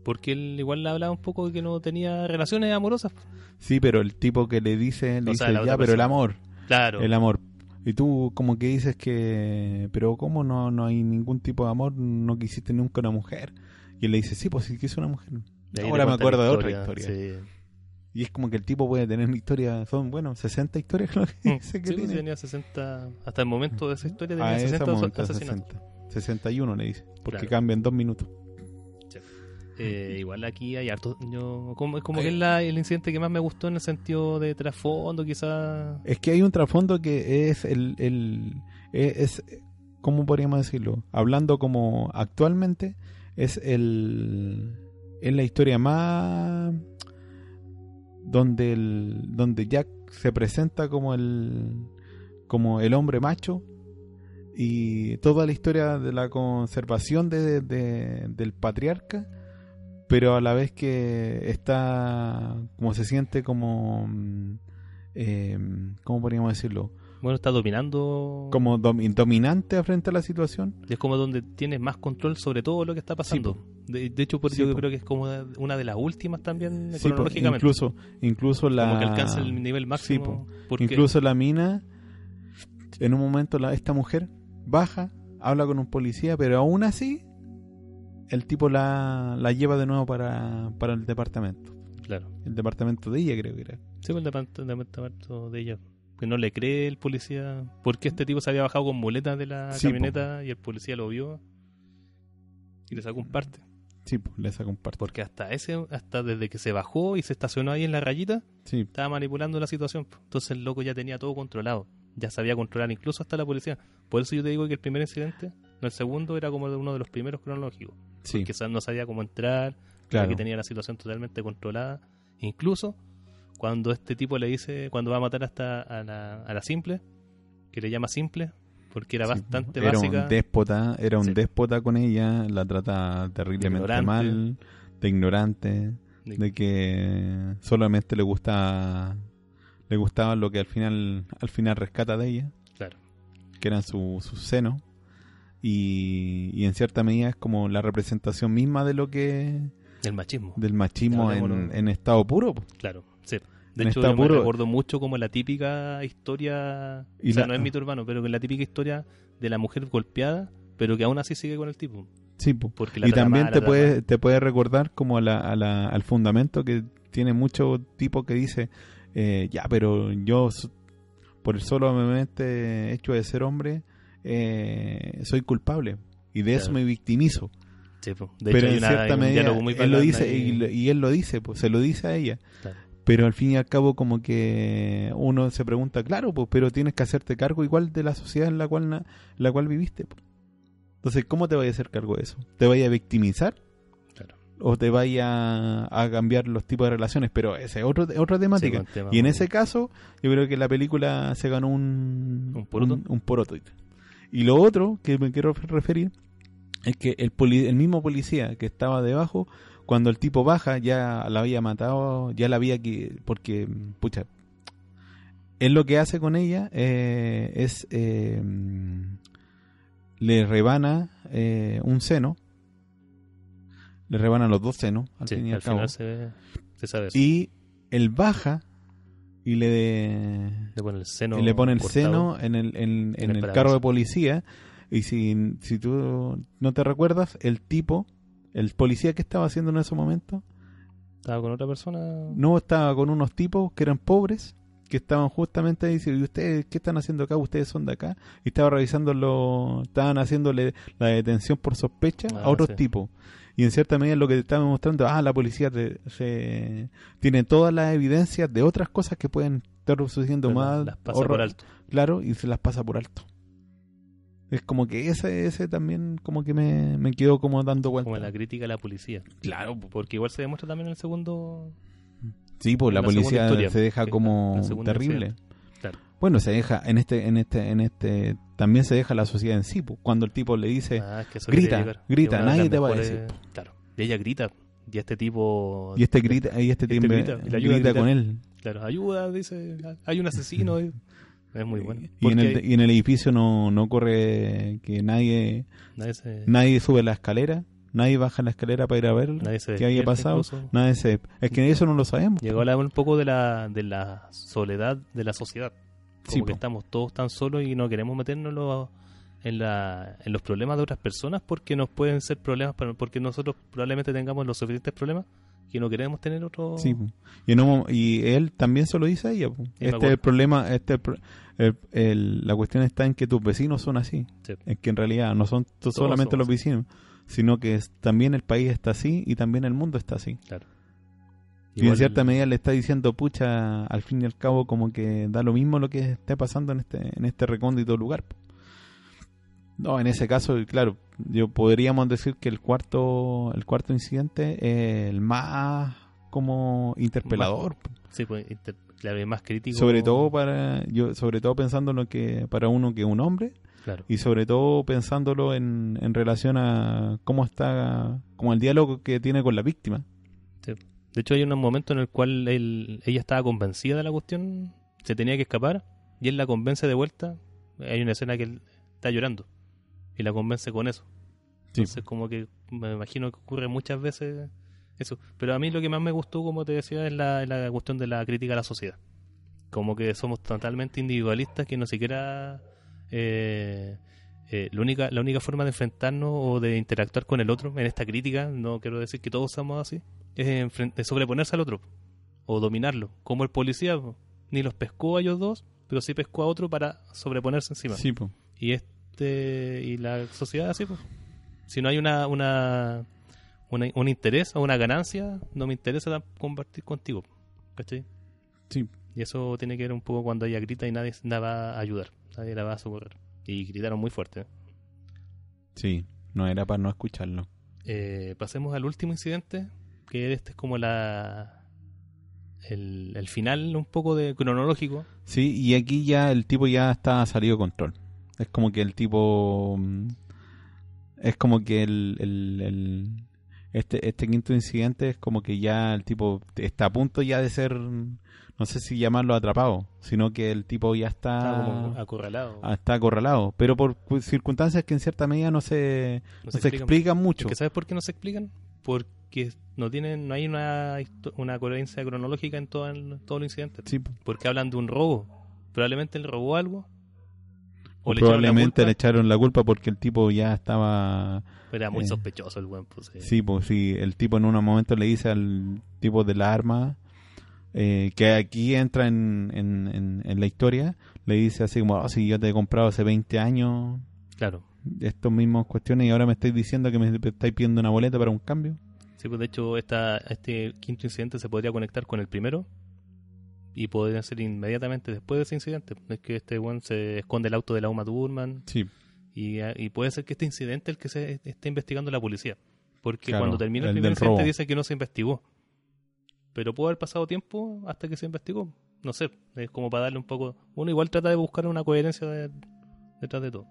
Porque él igual le hablaba un poco de que no tenía relaciones amorosas. Sí, pero el tipo que le dice, le O dice, ya, pero el persona". amor, Claro. el amor. Y tú como que dices que, pero ¿cómo no, no hay ningún tipo de amor? No quisiste nunca una mujer. Y él le dice, sí, pues sí quiso una mujer. Ahora me acuerdo de otra historia. Sí. Y es como que el tipo puede tener una historia, son, bueno, 60 historias que Mm, dice que sí, pues, tiene. tenía 60. Hasta el momento de esa historia tenía A ese 60 momento asesinatos. 60. 61 le dice, porque Claro. cambia en dos minutos. Eh, igual aquí hay harto. Yo, como, como Hay- que es la- el incidente que más me gustó en el sentido de trasfondo, quizás. Es que hay un trasfondo que es el, el es, es- ¿cómo podríamos decirlo? Hablando como actualmente, es el es la historia más donde el donde Jack se presenta como el como el hombre macho y toda la historia de la conservación de, de- del patriarca pero a la vez que está como se siente como mm, eh, ¿cómo podríamos decirlo? Bueno, está dominando. como domi- dominante frente a la situación Es como donde tienes más control sobre todo lo que está pasando. de, de hecho, por Sí, yo creo que es como una de las últimas también Sí, cronológicamente. incluso incluso la Como que alcanza el nivel máximo. po. incluso la mina en un momento la, esta mujer baja habla con un policía pero aún así el tipo la, la lleva de nuevo para, para el departamento Claro. el departamento de ella creo que era Sí, pues, el departamento de ella. Que no le cree el policía. Porque este tipo se había bajado con muletas de la Sí, po. camioneta y el policía lo vio. Y le sacó un parte. sí pues, le saca un parte Porque hasta ese, hasta desde que se bajó y se estacionó ahí en la rayita, sí estaba manipulando la situación. po. Entonces el loco ya tenía todo controlado. Ya sabía controlar incluso hasta la policía. Por eso yo te digo que el primer incidente, no el segundo, era como uno de los primeros cronológicos. Sí Que no sabía cómo entrar, claro que tenía la situación totalmente controlada. Incluso cuando este tipo le dice, cuando va a matar hasta a la, a la simple, que le llama simple, porque era Sí, bastante era básica. un déspota era un Sí. déspota con ella la trata terriblemente mal de ignorante de- de que solamente le gusta le gustaba lo que al final al final rescata de ella Claro. que eran su- sus senos y, y en cierta medida es como la representación misma de lo que el machismo. del machismo en, en estado puro. Claro, sí. De En hecho, estado yo me recuerdo mucho como la típica historia, Y o sea, la- no es mito urbano, pero que la típica historia de la mujer golpeada, pero que aún así sigue con el tipo. Sí, po. Porque la y también mal, te la puede te puede recordar como a la, a la- al fundamento que tiene mucho tipo que dice eh, ya pero yo por el solamente hecho de ser hombre eh, soy culpable y de eso me victimizo. Sí. De pero hecho, en una- cierta un medida muy él lo dice y, y él lo dice pues se lo dice a ella Claro. pero al fin y al cabo como que uno se pregunta claro pues pero tienes que hacerte cargo igual de la sociedad en la cual na- la cual viviste pues. entonces cómo te vayas a hacer cargo de eso te vayas a victimizar Claro. o te vaya a cambiar los tipos de relaciones pero esa es otro, otra temática Sí, pues, tema y en ese caso yo creo que la película se ganó un ¿Un poroto? un, un poroto. Y lo otro que me quiero referir es que el, poli- el mismo policía que estaba debajo cuando el tipo baja ya la había matado ya la había que porque pucha él lo que hace con ella eh, es eh, le rebana eh, un seno le rebana los dos senos al Sí, fin y al final se, se sabe eso. y él baja y le le pone el seno. y le pone el seno en el, en, en el carro de policía y si, si tú no te recuerdas el tipo el policía que estaba haciendo en ese momento Estaba con otra persona. no estaba con unos tipos que eran pobres que estaban justamente ahí diciendo, ¿y ustedes qué están haciendo acá? ¿Ustedes son de acá? Y estaba revisando lo, estaban haciéndole la detención por sospecha Ah, a otros sí. tipos. Y en cierta medida lo que te estaban mostrando, ah, la policía te- se- tiene todas las evidencias de otras cosas que pueden estar sucediendo más. las pasa por alto. Claro, y se las pasa por alto. Es como que ese, ese también como que me, me quedó como dando vuelta. Como la crítica a la policía. Claro, Porque igual se demuestra también en el segundo. Sí, pues la, la policía se deja como terrible. incidente. Bueno, se deja en este, en este, en este, también se deja la sociedad en sí. Cuando el tipo le dice, Ah, es que eso grita, grita, nadie te va a decir. Claro. Y ella grita. Y este tipo. y este grita, y este, Este grita, y ayuda grita con él. Claro, ayuda, dice. Hay un asesino. Es muy bueno. Y en, el, y en el edificio no, no corre que nadie, nadie se. nadie sube la escalera, nadie baja la escalera para ir a ver qué haya despierta pasado. incluso. Nadie se, es que eso no lo sabemos. Llegó a hablar un poco de la, de la soledad de la sociedad. Como Sí, que po. estamos todos tan solos y no queremos meternos en, la, en los problemas de otras personas porque nos pueden ser problemas, para, porque nosotros probablemente tengamos los suficientes problemas que no queremos tener otro... Sí, po. y, en mo- y él también se lo dice a ella. Este es el problema, este el el- la cuestión está en que tus vecinos son así. Sí. Es que en realidad no son solamente los vecinos, sino que es- también el país está así y también el mundo está así. Claro. Y en cierta medida le está diciendo, pucha, al fin y al cabo como que da lo mismo lo que esté pasando en este, en este recóndito lugar. No, en ese caso, claro, yo podríamos decir que el cuarto, el cuarto incidente es el más como interpelador. Sí, pues, inter- claro, más crítico. sobre todo para yo sobre todo pensando en lo que para uno que es un hombre Claro. y sobre todo pensándolo en, en relación a cómo está como el diálogo que tiene con la víctima. De hecho, hay un momento en el cual él- ella estaba convencida de la cuestión, se tenía que escapar, y él la convence de vuelta. Hay una escena que él está llorando, y la convence con eso. Sí. Entonces, como que me imagino que ocurre muchas veces eso. Pero a mí lo que más me gustó, como te decía, es la, la cuestión de la crítica a la sociedad. Como que somos totalmente individualistas que no siquiera... Eh, eh, la, única, la única forma de enfrentarnos o de interactuar con el otro en esta crítica, no quiero decir que todos somos así, es sobreponerse al otro o dominarlo. Como el policía, po. ni los pescó a ellos dos, pero sí pescó a otro para sobreponerse encima. sí po. Y este y la sociedad así, pues. Si no hay una, una, una- un interés o una ganancia, no me interesa compartir contigo. ¿Cachai? sí Y eso tiene que ver un poco cuando ella grita y nadie la va a ayudar, nadie la va a socorrer. Y gritaron muy fuerte. sí no era para no escucharlo Eh, pasemos al último incidente, que este es como la el, el final un poco de cronológico. sí y aquí ya el tipo ya está salido de control es como que el tipo mm, es como que el, el- el- este este quinto incidente es como que ya el tipo está a punto ya de ser no sé si llamarlo atrapado sino que el tipo ya está acorralado. Ah, está acorralado, pero por cu- circunstancias que en cierta medida no se, no se, explican. explican mucho. Es que ¿Sabes por qué no se explican? Porque no tienen no hay una, una coherencia cronológica en todo el, todo el incidente. Sí, Porque hablan de un robo. Probablemente él robó algo. O le echaron la probablemente le echaron la culpa porque el tipo ya estaba... pero Era muy eh, sospechoso el buen. Pues, eh. Sí, pues sí, el tipo en un momento le dice al tipo de la arma, eh, que aquí entra en, en, en, en la historia, le dice así como, "Oh, si yo te he comprado hace 20 años Claro. estos mismos cuestiones y ahora me estáis diciendo que me estáis pidiendo una boleta para un cambio. Sí, pues de hecho esta, este quinto incidente se podría conectar con el primero y podría ser inmediatamente después de ese incidente. Es que este buen se esconde el auto de la Uma Thurman Sí, y, y puede ser que este incidente es el que se está investigando la policía. Porque Claro, cuando termina el, el primer incidente robo. dice que no se investigó. Pero pudo haber pasado tiempo hasta que se investigó. No sé, es como para darle un poco... Uno igual trata de buscar una coherencia de- detrás de todo.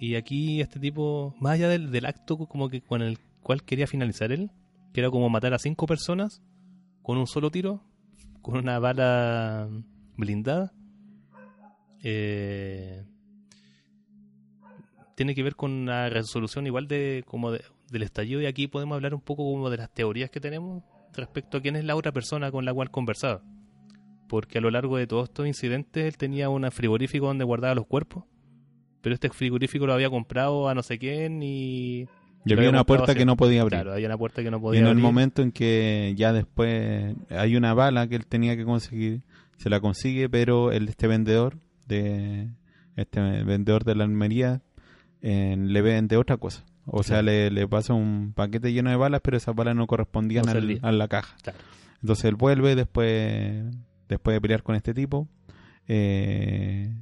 Y aquí este tipo, más allá del, del acto como que con el cual quería finalizar él, que era como matar a cinco personas con un solo tiro, con una bala blindada, eh, tiene que ver con una resolución igual de como de- del estallido y aquí podemos hablar un poco como de las teorías que tenemos respecto a quién es la otra persona con la cual conversaba. Porque a lo largo de todos estos incidentes él tenía un frigorífico donde guardaba los cuerpos, pero este frigorífico lo había comprado a no sé quién y... y había una puerta que no podía abrir. Claro, había una puerta que no Y podía en el momento en que ya después hay una bala que él tenía que conseguir, se la consigue, pero el, este vendedor de este vendedor de la almería eh, le vende otra cosa. O sea, le, le pasa un paquete lleno de balas, pero esas balas no correspondían No al- servían. a la caja. Claro. Entonces él vuelve después, después de pelear con este tipo. eh,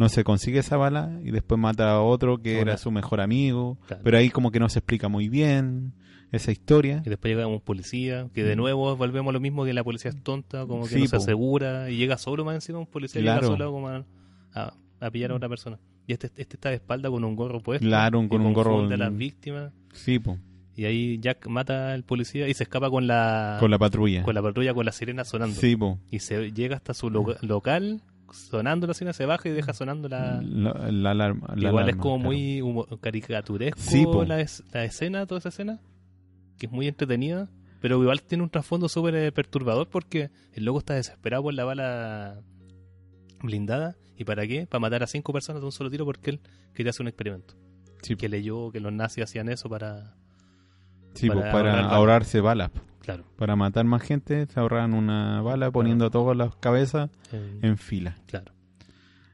no se consigue esa bala y después mata a otro que Hola. era su mejor amigo. Claro. Pero ahí como que no se explica muy bien esa historia. Y después llega un policía, que de nuevo volvemos a lo mismo que la policía es tonta, como que Mm. Sí, no se po. asegura, y llega solo más encima un policía Claro. llega solo como a, a- a pillar a otra persona. Y este, este está de espalda con un gorro puesto. Claro, y con un gorro- a las víctimas. Sí, po, Y ahí Jack mata al policía y se escapa con la, con la patrulla. con la patrulla con la sirena sonando. Sí, po. Y se llega hasta su lo- local, sonando la sirena, se baja y deja sonando la... La, la alarma. la Igual es como claro. muy caricaturesco Sí, la, es- la escena, toda esa escena, que es muy entretenida, pero igual tiene un trasfondo súper eh, perturbador porque el loco está desesperado por la bala blindada. ¿Y para qué? Para matar a cinco personas de un solo tiro porque él quería hacer un experimento. Sí, Que leyó que los nazis hacían eso para... sí, ahorrarse balas. Claro. Para matar más gente, se ahorran una bala poniendo todas las cabezas en fila. claro.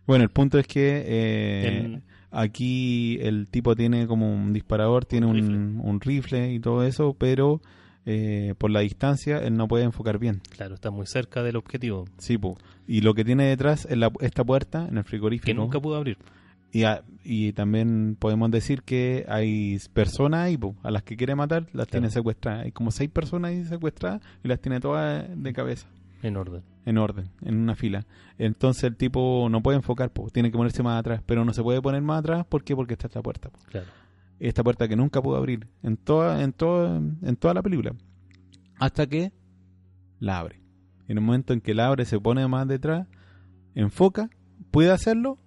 Bueno, el punto es que eh, aquí el tipo tiene como un disparador, tiene Un un, rifle. un rifle y todo eso, pero eh, por la distancia él no puede enfocar bien. Claro, está muy cerca del objetivo. Sí, po. Y lo que tiene detrás es la- esta puerta en el frigorífico. Que nunca pudo abrir. Y, a- y también podemos decir que hay personas ahí, po, a las que quiere matar, las tiene secuestradas. Hay como seis personas ahí secuestradas y las tiene todas de cabeza, En orden. en orden, en una fila. Entonces el tipo no puede enfocar, po, tiene que ponerse más atrás, pero no se puede poner más atrás, ¿por qué? Porque está esta puerta. po. Claro. Esta puerta que nunca pudo abrir en toda, en toda, en toda la película. Hasta que la abre. En el momento en que la abre, se pone más detrás, enfoca, puede hacerlo,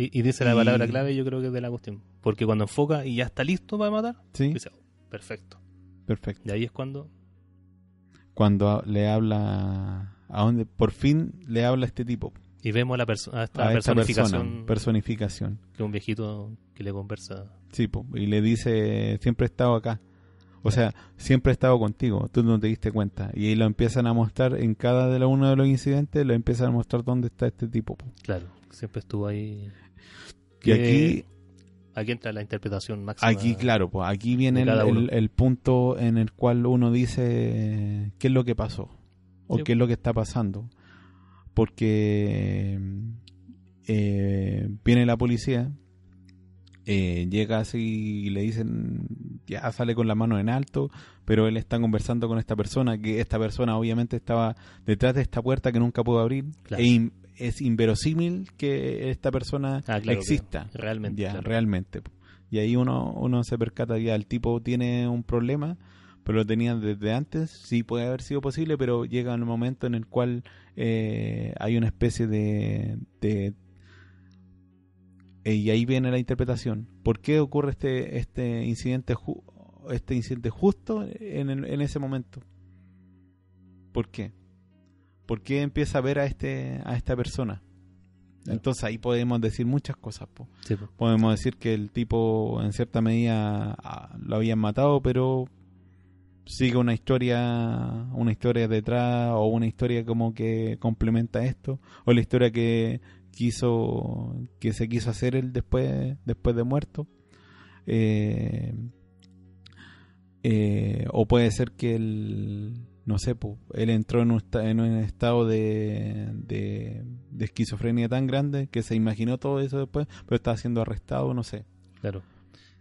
Y, y dice la Y- palabra clave, yo creo que es de la cuestión. Porque cuando enfoca y ya está listo para matar, sí, dice, "Oh, perfecto. perfecto. Y ahí es cuando cuando le habla a dónde por fin le habla este tipo Y vemos a, la perso- a esta a esta personificación persona personificación que un viejito que le conversa. sí po, y le dice siempre he estado acá o sea siempre he estado contigo tú no te diste cuenta y ahí lo empiezan a mostrar en cada de uno de los incidentes lo empiezan a mostrar dónde está este tipo po. Claro, siempre estuvo ahí. Y Que aquí Aquí entra la interpretación máxima. aquí claro pues aquí viene el, punto en el cual uno dice qué es lo que pasó o Sí. qué es lo que está pasando porque eh, viene la policía eh, llega así y le dicen ya sale con la mano en alto pero él está conversando con esta persona que esta persona obviamente estaba detrás de esta puerta que nunca pudo abrir Claro. e in- es inverosímil que esta persona Ah, claro, exista. Realmente, ya claro. realmente y ahí uno uno se percata ya el tipo tiene un problema pero lo tenía desde antes sí puede haber sido posible pero llega un momento en el cual eh, hay una especie de, de eh, y ahí viene la interpretación. ¿por qué ocurre este este incidente ju- este incidente justo en, el- en ese momento ¿por qué? ¿Por qué empieza a ver a este a esta persona? Claro. entonces ahí podemos decir muchas cosas po Sí, po. podemos decir que el tipo en cierta medida lo habían matado, pero sigue una historia, una historia detrás o una historia como que complementa esto o la historia que quiso que se quiso hacer él después después de muerto. Eh, eh, o puede ser que él no sé, po, él entró en un, en un estado de, de, de esquizofrenia tan grande que se imaginó todo eso después, pero estaba siendo arrestado, no sé. Claro.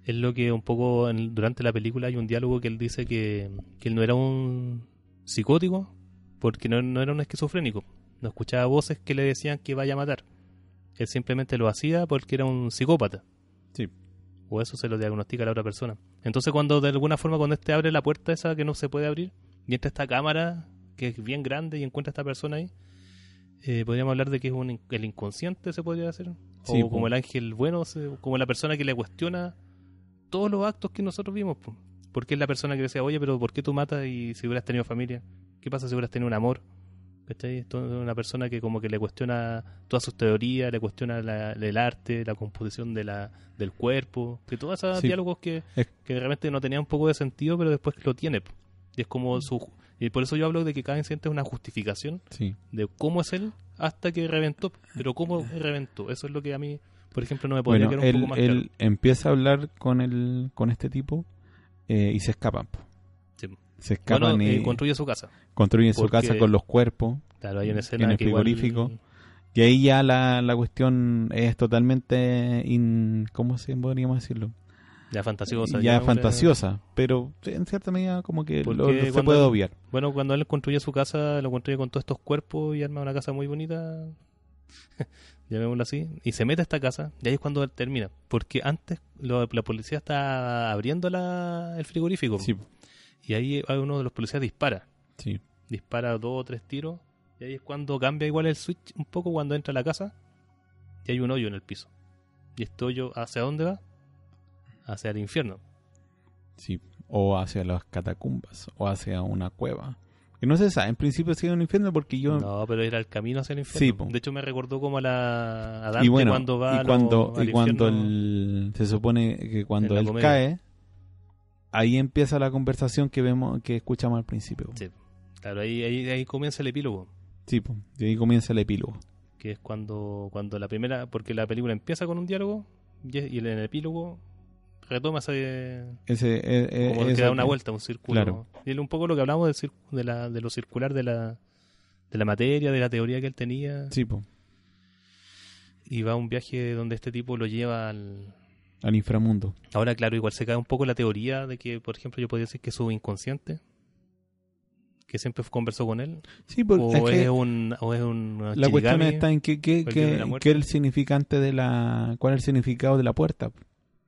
Es lo que un poco en- durante la película hay un diálogo que él dice que, que él no era un psicótico porque no, no era un esquizofrénico. No escuchaba voces que le decían que vaya a matar. Él simplemente lo hacía porque era un psicópata. Sí. O eso se lo diagnostica a la otra persona. Entonces cuando de alguna forma cuando este abre la puerta esa que no se puede abrir y entra esta cámara que es bien grande y encuentra a esta persona ahí, eh, podríamos hablar de que es un, el inconsciente se podría hacer. Sí, o po. como el ángel bueno, se- como la persona que le cuestiona todos los actos que nosotros vimos. po. Porque es la persona que decía, oye, pero ¿por qué tú matas y si hubieras tenido familia? ¿Qué pasa si hubieras tenido un amor? ¿Cachai? Es una persona que como que le cuestiona todas sus teorías, le cuestiona la- el arte, la composición de la, del cuerpo, que todos esos Sí. diálogos que, Es- que realmente no tenían un poco de sentido, pero después lo tiene. po. Y es como su, Y por eso yo hablo de que cada incidente es una justificación Sí. de cómo es él hasta que reventó. Pero cómo reventó. Eso es lo que a mí, por ejemplo, no me podría Bueno, quedar un él, poco más él empieza a hablar con el, con este tipo eh, y se escapan. Sí. Se escapan Bueno, y eh, construye su casa. construyen su casa con los cuerpos. Claro, hay una escena En el que igual- frigorífico. Y ahí ya la, la cuestión es totalmente, in, ¿cómo se podríamos decirlo? Ya fantasiosa. ya fantasiosa, pero en cierta medida como que Porque lo- lo se puede obviar. Bueno, cuando él construye su casa, lo construye con todos estos cuerpos y arma una casa muy bonita, llamémoslo así, y se mete a esta casa, y ahí es cuando termina. Porque antes lo- la policía está abriendo la, el frigorífico, Sí, y ahí hay uno de los policías dispara, sí, dispara dos o tres tiros, y ahí es cuando cambia igual el switch un poco cuando entra a la casa, y hay un hoyo en el piso. ¿Y este hoyo hacia dónde va? Hacia el infierno. sí. O hacia las catacumbas, o hacia una cueva. Que no se sabe, en principio si es un infierno porque yo... No, pero era el camino hacia el Sí, infierno. po. de hecho, me recordó como a la a Dante y bueno, cuando va y lo- cuando, al y cuando el- se supone que cuando él comedia. cae, ahí empieza la conversación que vemos, que escuchamos al principio. Sí. Claro, ahí, ahí, ahí comienza el epílogo, Sí, y ahí comienza el epílogo. que es cuando, cuando la primera, porque la película empieza con un diálogo y en el epílogo retoma ese, Ese, eh, eh, como que da una vuelta, un círculo. Claro. Y es un poco lo que hablamos cir- de, la, de lo circular de la, de la materia, de la teoría que él tenía. Sí, po, Y va a un viaje donde este tipo lo lleva al... al inframundo. Ahora, claro, igual se cae un poco la teoría de que, por ejemplo, yo podría decir que es su inconsciente, que siempre conversó con él, Sí, porque o, es es que un, o es un la cuestión está en de que- la muerte. que el significante de la... ¿Cuál es el significado de la puerta?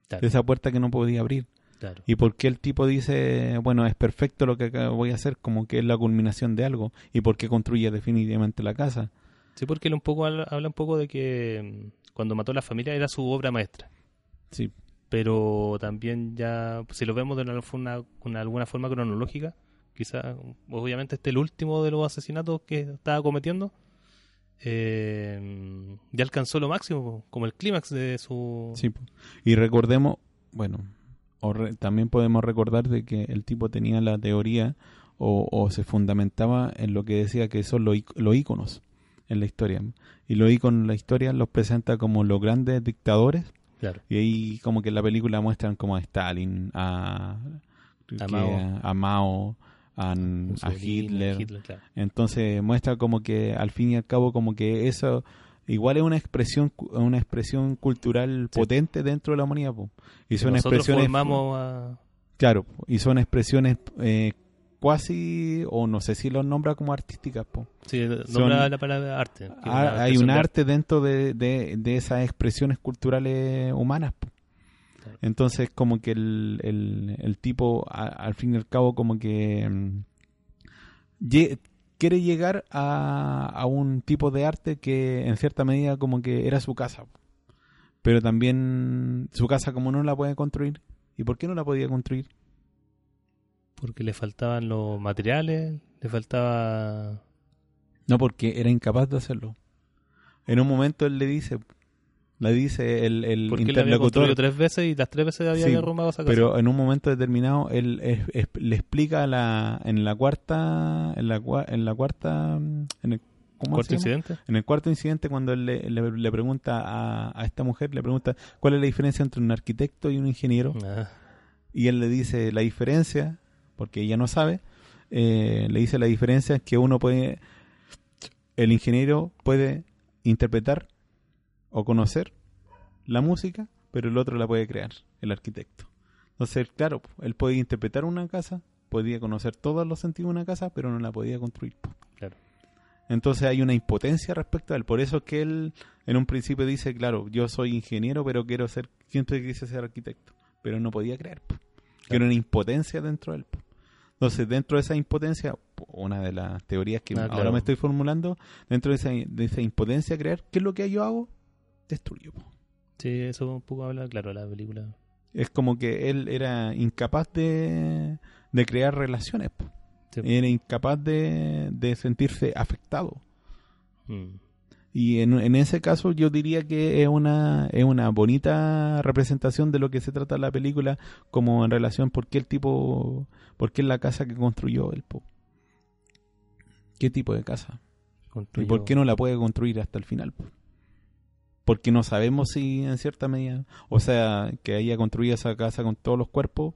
Claro, De esa puerta que no podía abrir. claro. Y por qué el tipo dice, bueno, es perfecto lo que voy a hacer, como que es la culminación de algo. Y por qué construye definitivamente la casa. Sí, porque él un poco habla, un poco de que mm, cuando mató a la familia era su obra maestra. Sí, Pero también ya, si lo vemos de una, forma- con alguna forma cronológica, quizá, obviamente este es el último de los asesinatos que estaba cometiendo, eh, ya alcanzó lo máximo, como el clímax de su... sí. Y recordemos, bueno, o re- también podemos recordar de que el tipo tenía la teoría o, o se fundamentaba en lo que decía que son los, los íconos en la historia. Y los íconos en la historia los presenta como los grandes dictadores Claro. Y ahí como que en la película muestran como a Stalin, a, A a Mao, a, Hitler. claro. Entonces muestra como que al fin y al cabo como que eso igual es una expresión una expresión cultural Sí. potente dentro de la humanidad. po. Y son expresiones formamos a... claro, y son expresiones eh, cuasi o no sé si los nombra como artísticas, po. Sí, Son- nombra la palabra arte. Ah, hay un arte dentro de, de, de esas expresiones culturales humanas. po. Entonces, como que el, el, el tipo, a- al fin y al cabo, como que mm, quiere llegar a, a un tipo de arte que en cierta medida como que era su casa. Pero también su casa como no la puede construir. ¿Y por qué no la podía construir? Porque le faltaban los materiales, le faltaba... No, porque era incapaz de hacerlo. En un momento él le dice, le dice el, el Porque él había interlocutor, tres veces y las tres veces había Sí, derrumbado esa casa. pero en un momento determinado él es- es- le explica la, en la cuarta, en la, en la cuarta, en el, ¿cómo ¿Cuarto incidente? En el cuarto incidente cuando él le, le- le pregunta a, a esta mujer, le pregunta cuál es la diferencia entre un arquitecto y un ingeniero Ah, y él le dice la diferencia, porque ella no sabe, eh, le dice la diferencia es que uno puede, el ingeniero puede interpretar o conocer la música, pero el otro la puede crear, el arquitecto. Entonces, claro, él podía interpretar una casa, podía conocer todos los sentidos de una casa, pero no la podía construir. claro. Entonces hay una impotencia respecto a él. Por eso es que él en un principio dice, claro, yo soy ingeniero, pero quiero ser, siempre quise ser arquitecto. Pero no podía creer. Que era una impotencia dentro de él. Entonces, dentro de esa impotencia, po, una de las teorías que Ah, ahora claro. me estoy formulando, dentro de esa, de esa impotencia creer, ¿qué es lo que yo hago? Destruyo. po. Sí, eso un poco habla, claro, la película. Es como que él era incapaz de, de crear relaciones. Sí. Era incapaz de, de sentirse afectado. Mm. Y en, en ese caso yo diría que es una, es una bonita representación de lo que se trata la película como en relación por qué el tipo, por qué es la casa que construyó el po. ¿Qué tipo de casa? ¿Y por qué no la puede construir hasta el final? po? Porque no sabemos si en cierta medida, o sea, que haya construido esa casa con todos los cuerpos,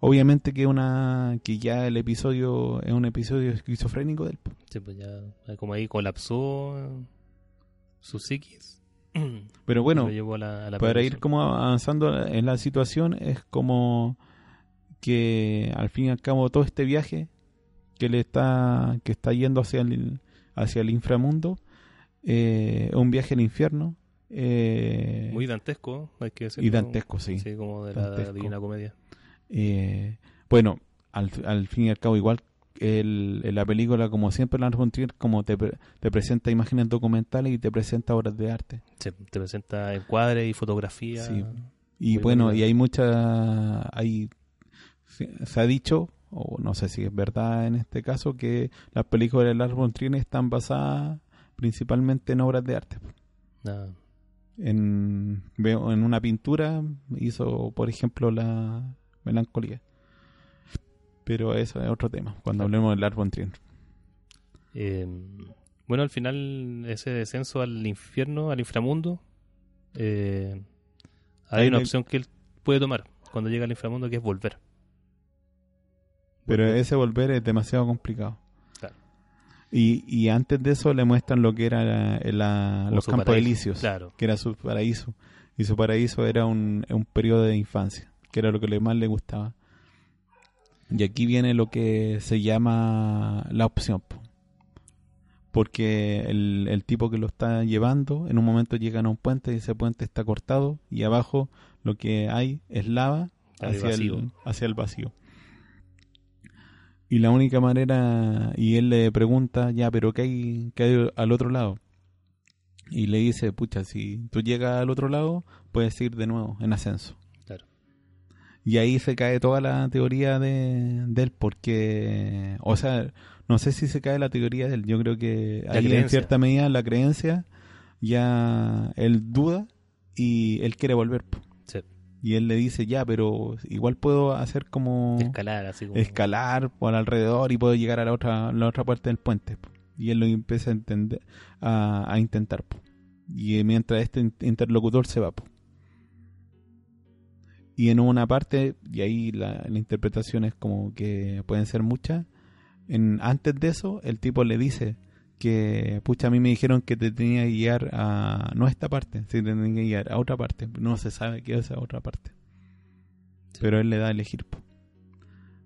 obviamente que una que ya el episodio es un episodio esquizofrénico del. Sí, pues ya, eh, como ahí colapsó eh, su psiquis. Pero bueno, Lo llevó a la, a la para ir como avanzando en la situación es como que al fin y al cabo todo este viaje que le está que está yendo hacia el hacia el inframundo eh, un viaje al infierno eh, Muy dantesco, hay que decirlo. y dantesco sí, Sí, como de la. Divina Comedia. Eh, bueno al, al fin y al cabo igual el, la película como siempre Lars von Trier como te, te presenta imágenes documentales y te presenta obras de arte Sí, te presenta encuadres y fotografía. Sí. Y Muy bueno, y hay mucha, hay, se, se ha dicho, o no sé si es verdad en este caso, que las películas de Lars von Trier están basadas principalmente en obras de arte. Nada. En, veo en una pintura hizo, por ejemplo, la melancolía. Pero eso es otro tema, cuando hablemos de Lars von Trier. Eh, bueno, al final, ese descenso al infierno, al inframundo, eh, hay Ahí una opción que él puede tomar cuando llega al inframundo, que es volver. Pero ese volver es demasiado complicado. Y, y antes de eso le muestran lo que era la- la- los campos paraíso. elíseos. Claro. que era su paraíso. Y su paraíso era un, un periodo de infancia, que era lo que le más le gustaba. Y aquí viene lo que se llama la opción. po. Porque el, el tipo que lo está llevando, en un momento llegan a un puente y ese puente está cortado y abajo lo que hay es lava el, hacia el vacío. Y la única manera, y él le pregunta, ya, pero ¿qué hay, qué hay al otro lado? Y le dice, pucha, si tú llegas al otro lado, puedes ir de nuevo en ascenso. Claro. Y ahí se cae toda la teoría de, de él, porque, o sea, no sé si se cae la teoría de él, yo creo que La ahí en cierta medida la creencia, ya él duda y él quiere volver. po. Y él le dice, ya, pero igual puedo hacer como Escalar, así como. escalar por alrededor y puedo llegar a la otra, la otra parte del puente. Y él lo empieza a, entender, a, a intentar. Y mientras este in- interlocutor se va. Y en una parte, y ahí la, la interpretación es como que pueden ser muchas, en, antes de eso el tipo le dice que, pucha, a mí me dijeron que te tenía que guiar a, no a esta parte, sino te tenía que guiar a otra parte. No se sabe qué es esa otra parte. Sí. Pero él le da a elegir. po.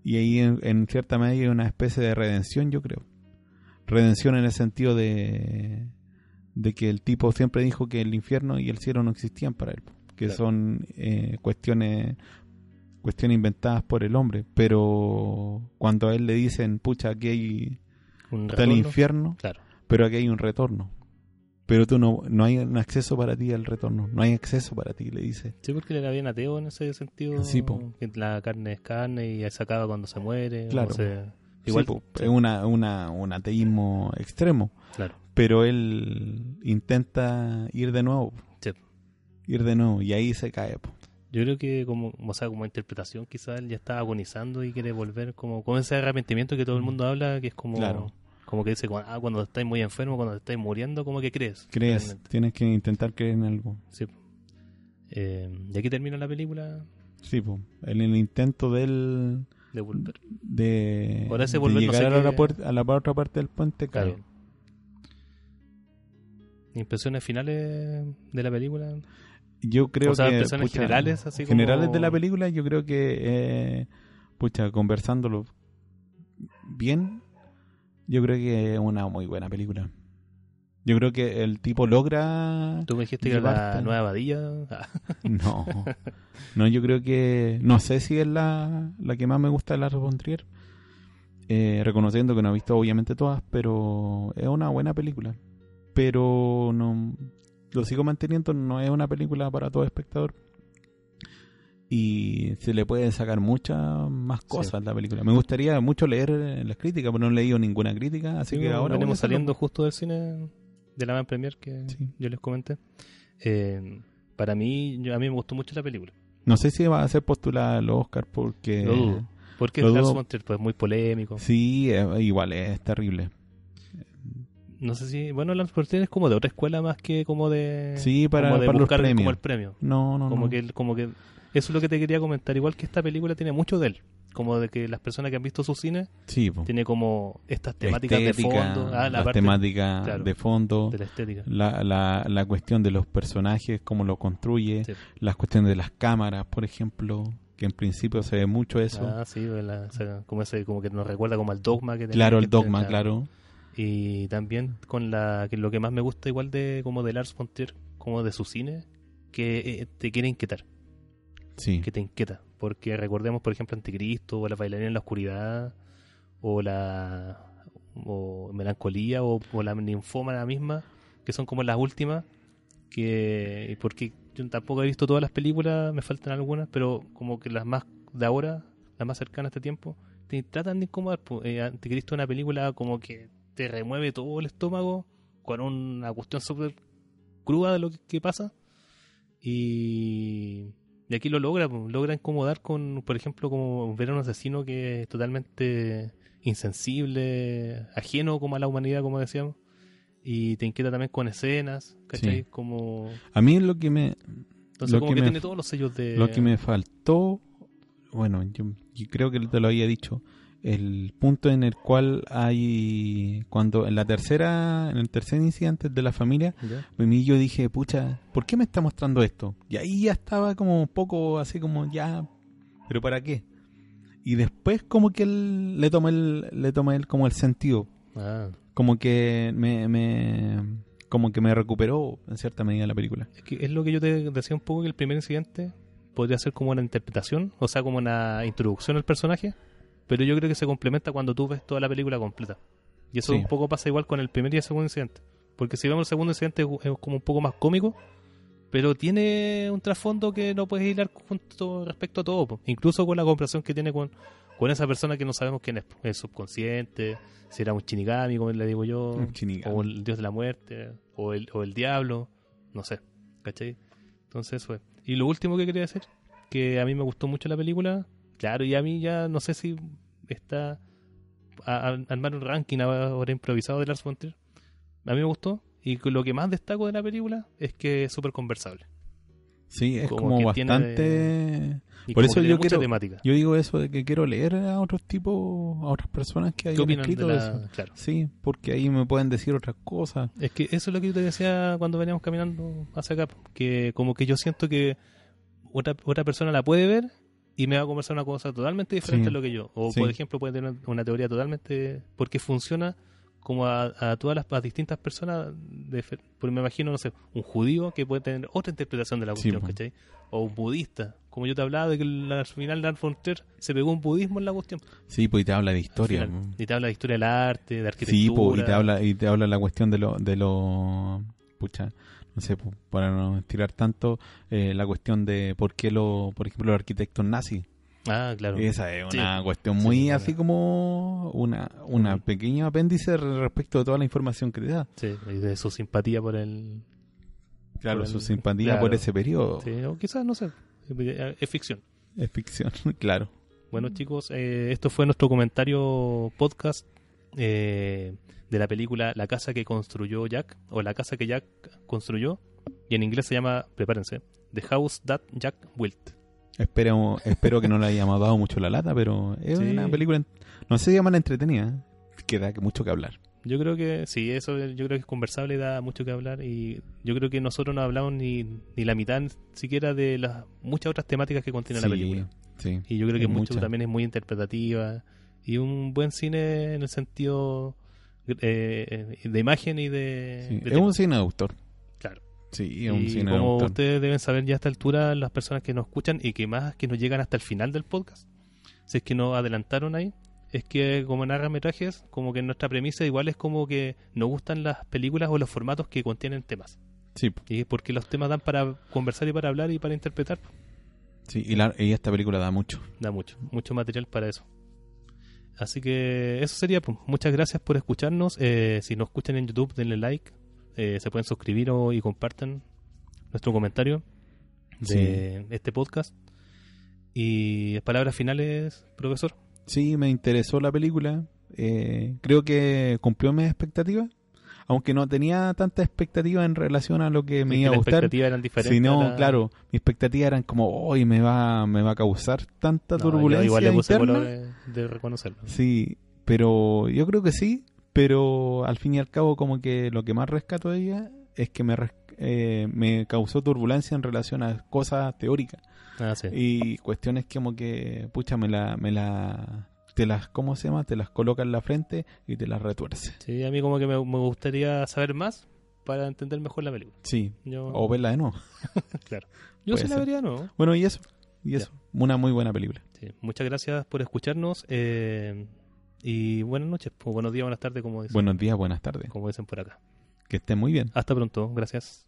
Y ahí en, en cierta medida hay una especie de redención, yo creo. Redención en el sentido de, de que el tipo siempre dijo que el infierno y el cielo no existían para él, po, que Claro. son eh, cuestiones cuestiones inventadas por el hombre, pero cuando a él le dicen, pucha, aquí hay Un está el infierno, Claro. pero aquí hay un retorno. Pero tú no, no hay un acceso para ti al retorno, no hay acceso para ti, le dice. Sí, porque era bien ateo en ese sentido. Sí, po. Que la carne es carne y se acaba cuando se muere. o Claro. se- Igual es una, una, un ateísmo extremo, Claro. pero él intenta ir de nuevo, Sí. ir de nuevo, y ahí se cae. po. Yo creo que como, o sea, como interpretación quizás él ya está agonizando y quiere volver como con ese arrepentimiento que todo el mundo habla, que es como Claro. Como que dice, ah, cuando estáis muy enfermo, cuando estáis muriendo, como que crees. Crees, realmente. tienes que intentar creer en algo. Sí. Eh, y aquí termina la película Sí, po. en el intento de él de volver. de, Ahora ese de volver no llegar sé a, la puerta- a la otra parte del puente. Claro. Impresiones finales de la película. Yo creo O sea, que impresiones generales, así como- generales de la película, yo creo que eh, pucha, conversándolo bien, yo creo que es una muy buena película. Yo creo que el tipo logra Tú me dijiste que era la nueva Badilla. Ah, no. No, yo creo que no sé si es la, la que más me gusta de Lars von Trier. Eh, reconociendo que no he visto obviamente todas, pero es una buena película. Pero no lo sigo manteniendo, no es una película para todo espectador. Y se le pueden sacar muchas más cosas a la película. Me gustaría mucho leer eh, las críticas, pero no he leído ninguna crítica, así sí, que ahora venimos saliendo justo del cine de la Van Premier que Sí. yo les comenté. Eh, para mí, yo- a mí me gustó mucho la película. No sé si va a ser postulada al Oscar porque Lo dudo. Porque lo Lars dudo. von Trier, pues muy polémico. Sí, eh, igual es terrible. No sé si. Bueno, Lars von Trier es como de otra escuela más que como de. Sí, para, como de para los buscar premios. como el premio. No, no, Como no. que, como que. Eso es lo que te quería comentar. Igual que esta película tiene mucho de él. Como de que las personas que han visto su cine Sí, po. tiene como estas temáticas Estética, de fondo. Ah, la las parte temáticas claro, de fondo, de la estética. la, la, la cuestión de los personajes, cómo lo construye, Sí. las cuestiones de las cámaras, por ejemplo, que en principio se ve mucho eso. Ah, sí, o sea, como, ese, como que nos recuerda como al dogma que tenía claro, el dogma, tener, claro. Y también con la que lo que más me gusta igual de como de Lars von Trier, como de su cine, que eh, te quiere inquietar, Que te inquieta, porque recordemos por ejemplo Anticristo o la bailarina en la oscuridad o la o melancolía o, la ninfómana misma, que son como las últimas que porque yo tampoco he visto todas las películas, me faltan algunas, pero como que las más de ahora, las más cercanas a este tiempo, te tratan de incomodar. Eh, Anticristo es una película como que te remueve todo el estómago con una cuestión súper cruda de lo que, que pasa. Y, y aquí lo logra, logra incomodar con, por ejemplo, como ver a un asesino que es totalmente insensible, ajeno como a la humanidad, como decíamos. Y te inquieta también con escenas, ¿cachai? Sí. Como... a mí lo que me Entonces Lo como que tiene todos los sellos de... lo que me faltó, bueno, yo, yo creo que te lo había dicho, el punto en el cual hay cuando en la tercera, en el tercer incidente de la familia, ¿Ya? a mí yo dije, pucha, ¿por qué me está mostrando esto? Y ahí ya estaba como un poco así como ya, pero ¿para qué? Y después como que él, le tomé el, le tomé el, como el sentido, Ah, como que me, me, como que me recuperó en cierta medida la película. es que es lo que yo te decía un poco que el primer incidente podría ser como una interpretación, o sea, como una introducción al personaje, pero yo creo que se complementa cuando tú ves toda la película completa. Y eso Sí. un poco pasa igual con el primer y el segundo incidente. Porque si vemos el segundo incidente es como un poco más cómico, pero tiene un trasfondo que no puedes hilar junto respecto a todo. po. Incluso con la comparación que tiene con, con esa persona que no sabemos quién es. El subconsciente, si era un shinigami, como le digo yo, Un o el dios de la muerte, o el, o el diablo, no sé. ¿Cachai? Entonces eso es. Y lo último que quería decir, que a mí me gustó mucho la película, claro, y a mí ya no sé si está a, a- armar un ranking ahora improvisado de Lars von Trier. A mí me gustó, y lo que más destaco de la película es que es súper conversable. Sí, es Como bastante... Por eso yo quiero- temática. Yo digo eso de que quiero leer a otros tipos, a otras personas que ¿Qué hayan escrito la...? eso. Claro. Sí, porque ahí me pueden decir otras cosas. Es que eso es lo que yo te decía cuando veníamos caminando hacia acá, que como que yo siento que otra, otra persona la puede ver y me va a conversar una cosa totalmente diferente Sí. a lo que yo. O Sí. por ejemplo puede tener una teoría totalmente... porque funciona como a, a todas las a distintas personas, de, porque me imagino, no sé, un judío que puede tener otra interpretación de la Sí, cuestión. ¿cachai? O un budista, como yo te hablaba de que al final Lars von Trier se pegó un budismo en la cuestión. Sí, pues y te habla de historia. final. Y te habla de historia del arte, de Sí, arquitectura. pues y te habla y te habla la cuestión de lo de lo pucha, no sé, para no estirar tanto eh, la cuestión de por qué lo, por ejemplo, los arquitectos nazis. Ah, claro. Esa es Sí. una cuestión muy así como una una Ujú. pequeño apéndice respecto de toda la información que te da. Sí, y de su simpatía por el... Claro, Por su simpatía claro. por ese periodo Sí, o quizás, no sé, es ficción. es ficción, claro. Bueno, chicos, eh, esto fue nuestro comentario podcast eh, de la película La casa que construyó Jack, o La casa que Jack construyó, y en inglés se llama, prepárense, The House That Jack Built. Espero, espero que no le hayamos dado mucho la lata, pero es Sí. una película, no sé si llaman entretenida, que da mucho que hablar. Yo creo que sí, eso yo creo que es conversable, da mucho que hablar y yo creo que nosotros no hablamos ni, ni la mitad siquiera de las muchas otras temáticas que contiene la película. sí. Y yo creo que mucho también es muy interpretativa y un buen cine en el sentido eh, de imagen y de... Sí, de Es tema. un cine de autor. Claro. Sí, es un Y cine de como autor. ustedes deben saber ya a esta altura, las personas que nos escuchan y que más que nos llegan hasta el final del podcast, si es que nos adelantaron ahí, es que como narra metrajes, como que nuestra premisa igual es como que nos gustan las películas o los formatos que contienen temas. Sí. Y porque los temas dan para conversar y para hablar y para interpretar. sí y, la- y esta película da mucho. Da mucho, mucho material para eso. Así que eso sería. pues. Muchas gracias por escucharnos. Eh, si nos escuchan en YouTube, denle like. Eh, se pueden suscribir o- y compartan nuestro comentario de este podcast. Y palabras finales, profesor. Sí, me interesó la película. eh, creo que cumplió mis expectativas. Aunque no tenía tanta expectativa en relación a lo que me Es que iba a gustar, expectativas eran diferentes. sino, la- claro, mi expectativa eran como, hoy me va, me va a causar tanta No, turbulencia igual le puse interna. color de, de reconocerlo. Sí, pero yo creo que sí, pero al fin y al cabo como que lo que más rescato de ella es que me, eh, me causó turbulencia en relación a cosas teóricas Ah, sí. y cuestiones que como que, pucha, me la, me la, te las, ¿cómo se llama? Te las coloca en la frente y te las retuerce. Sí, a mí como que me, me gustaría saber más para entender mejor la película. Sí, Yo, o verla de nuevo. claro. Yo sí la vería, ¿no? Bueno, y eso, y eso, una muy buena película. Sí. Muchas gracias por escucharnos eh, y buenas noches, o buenos días, buenas tardes, como dicen, Buenos días, buenas tardes. como dicen por acá. Que estén muy bien. Hasta pronto, gracias.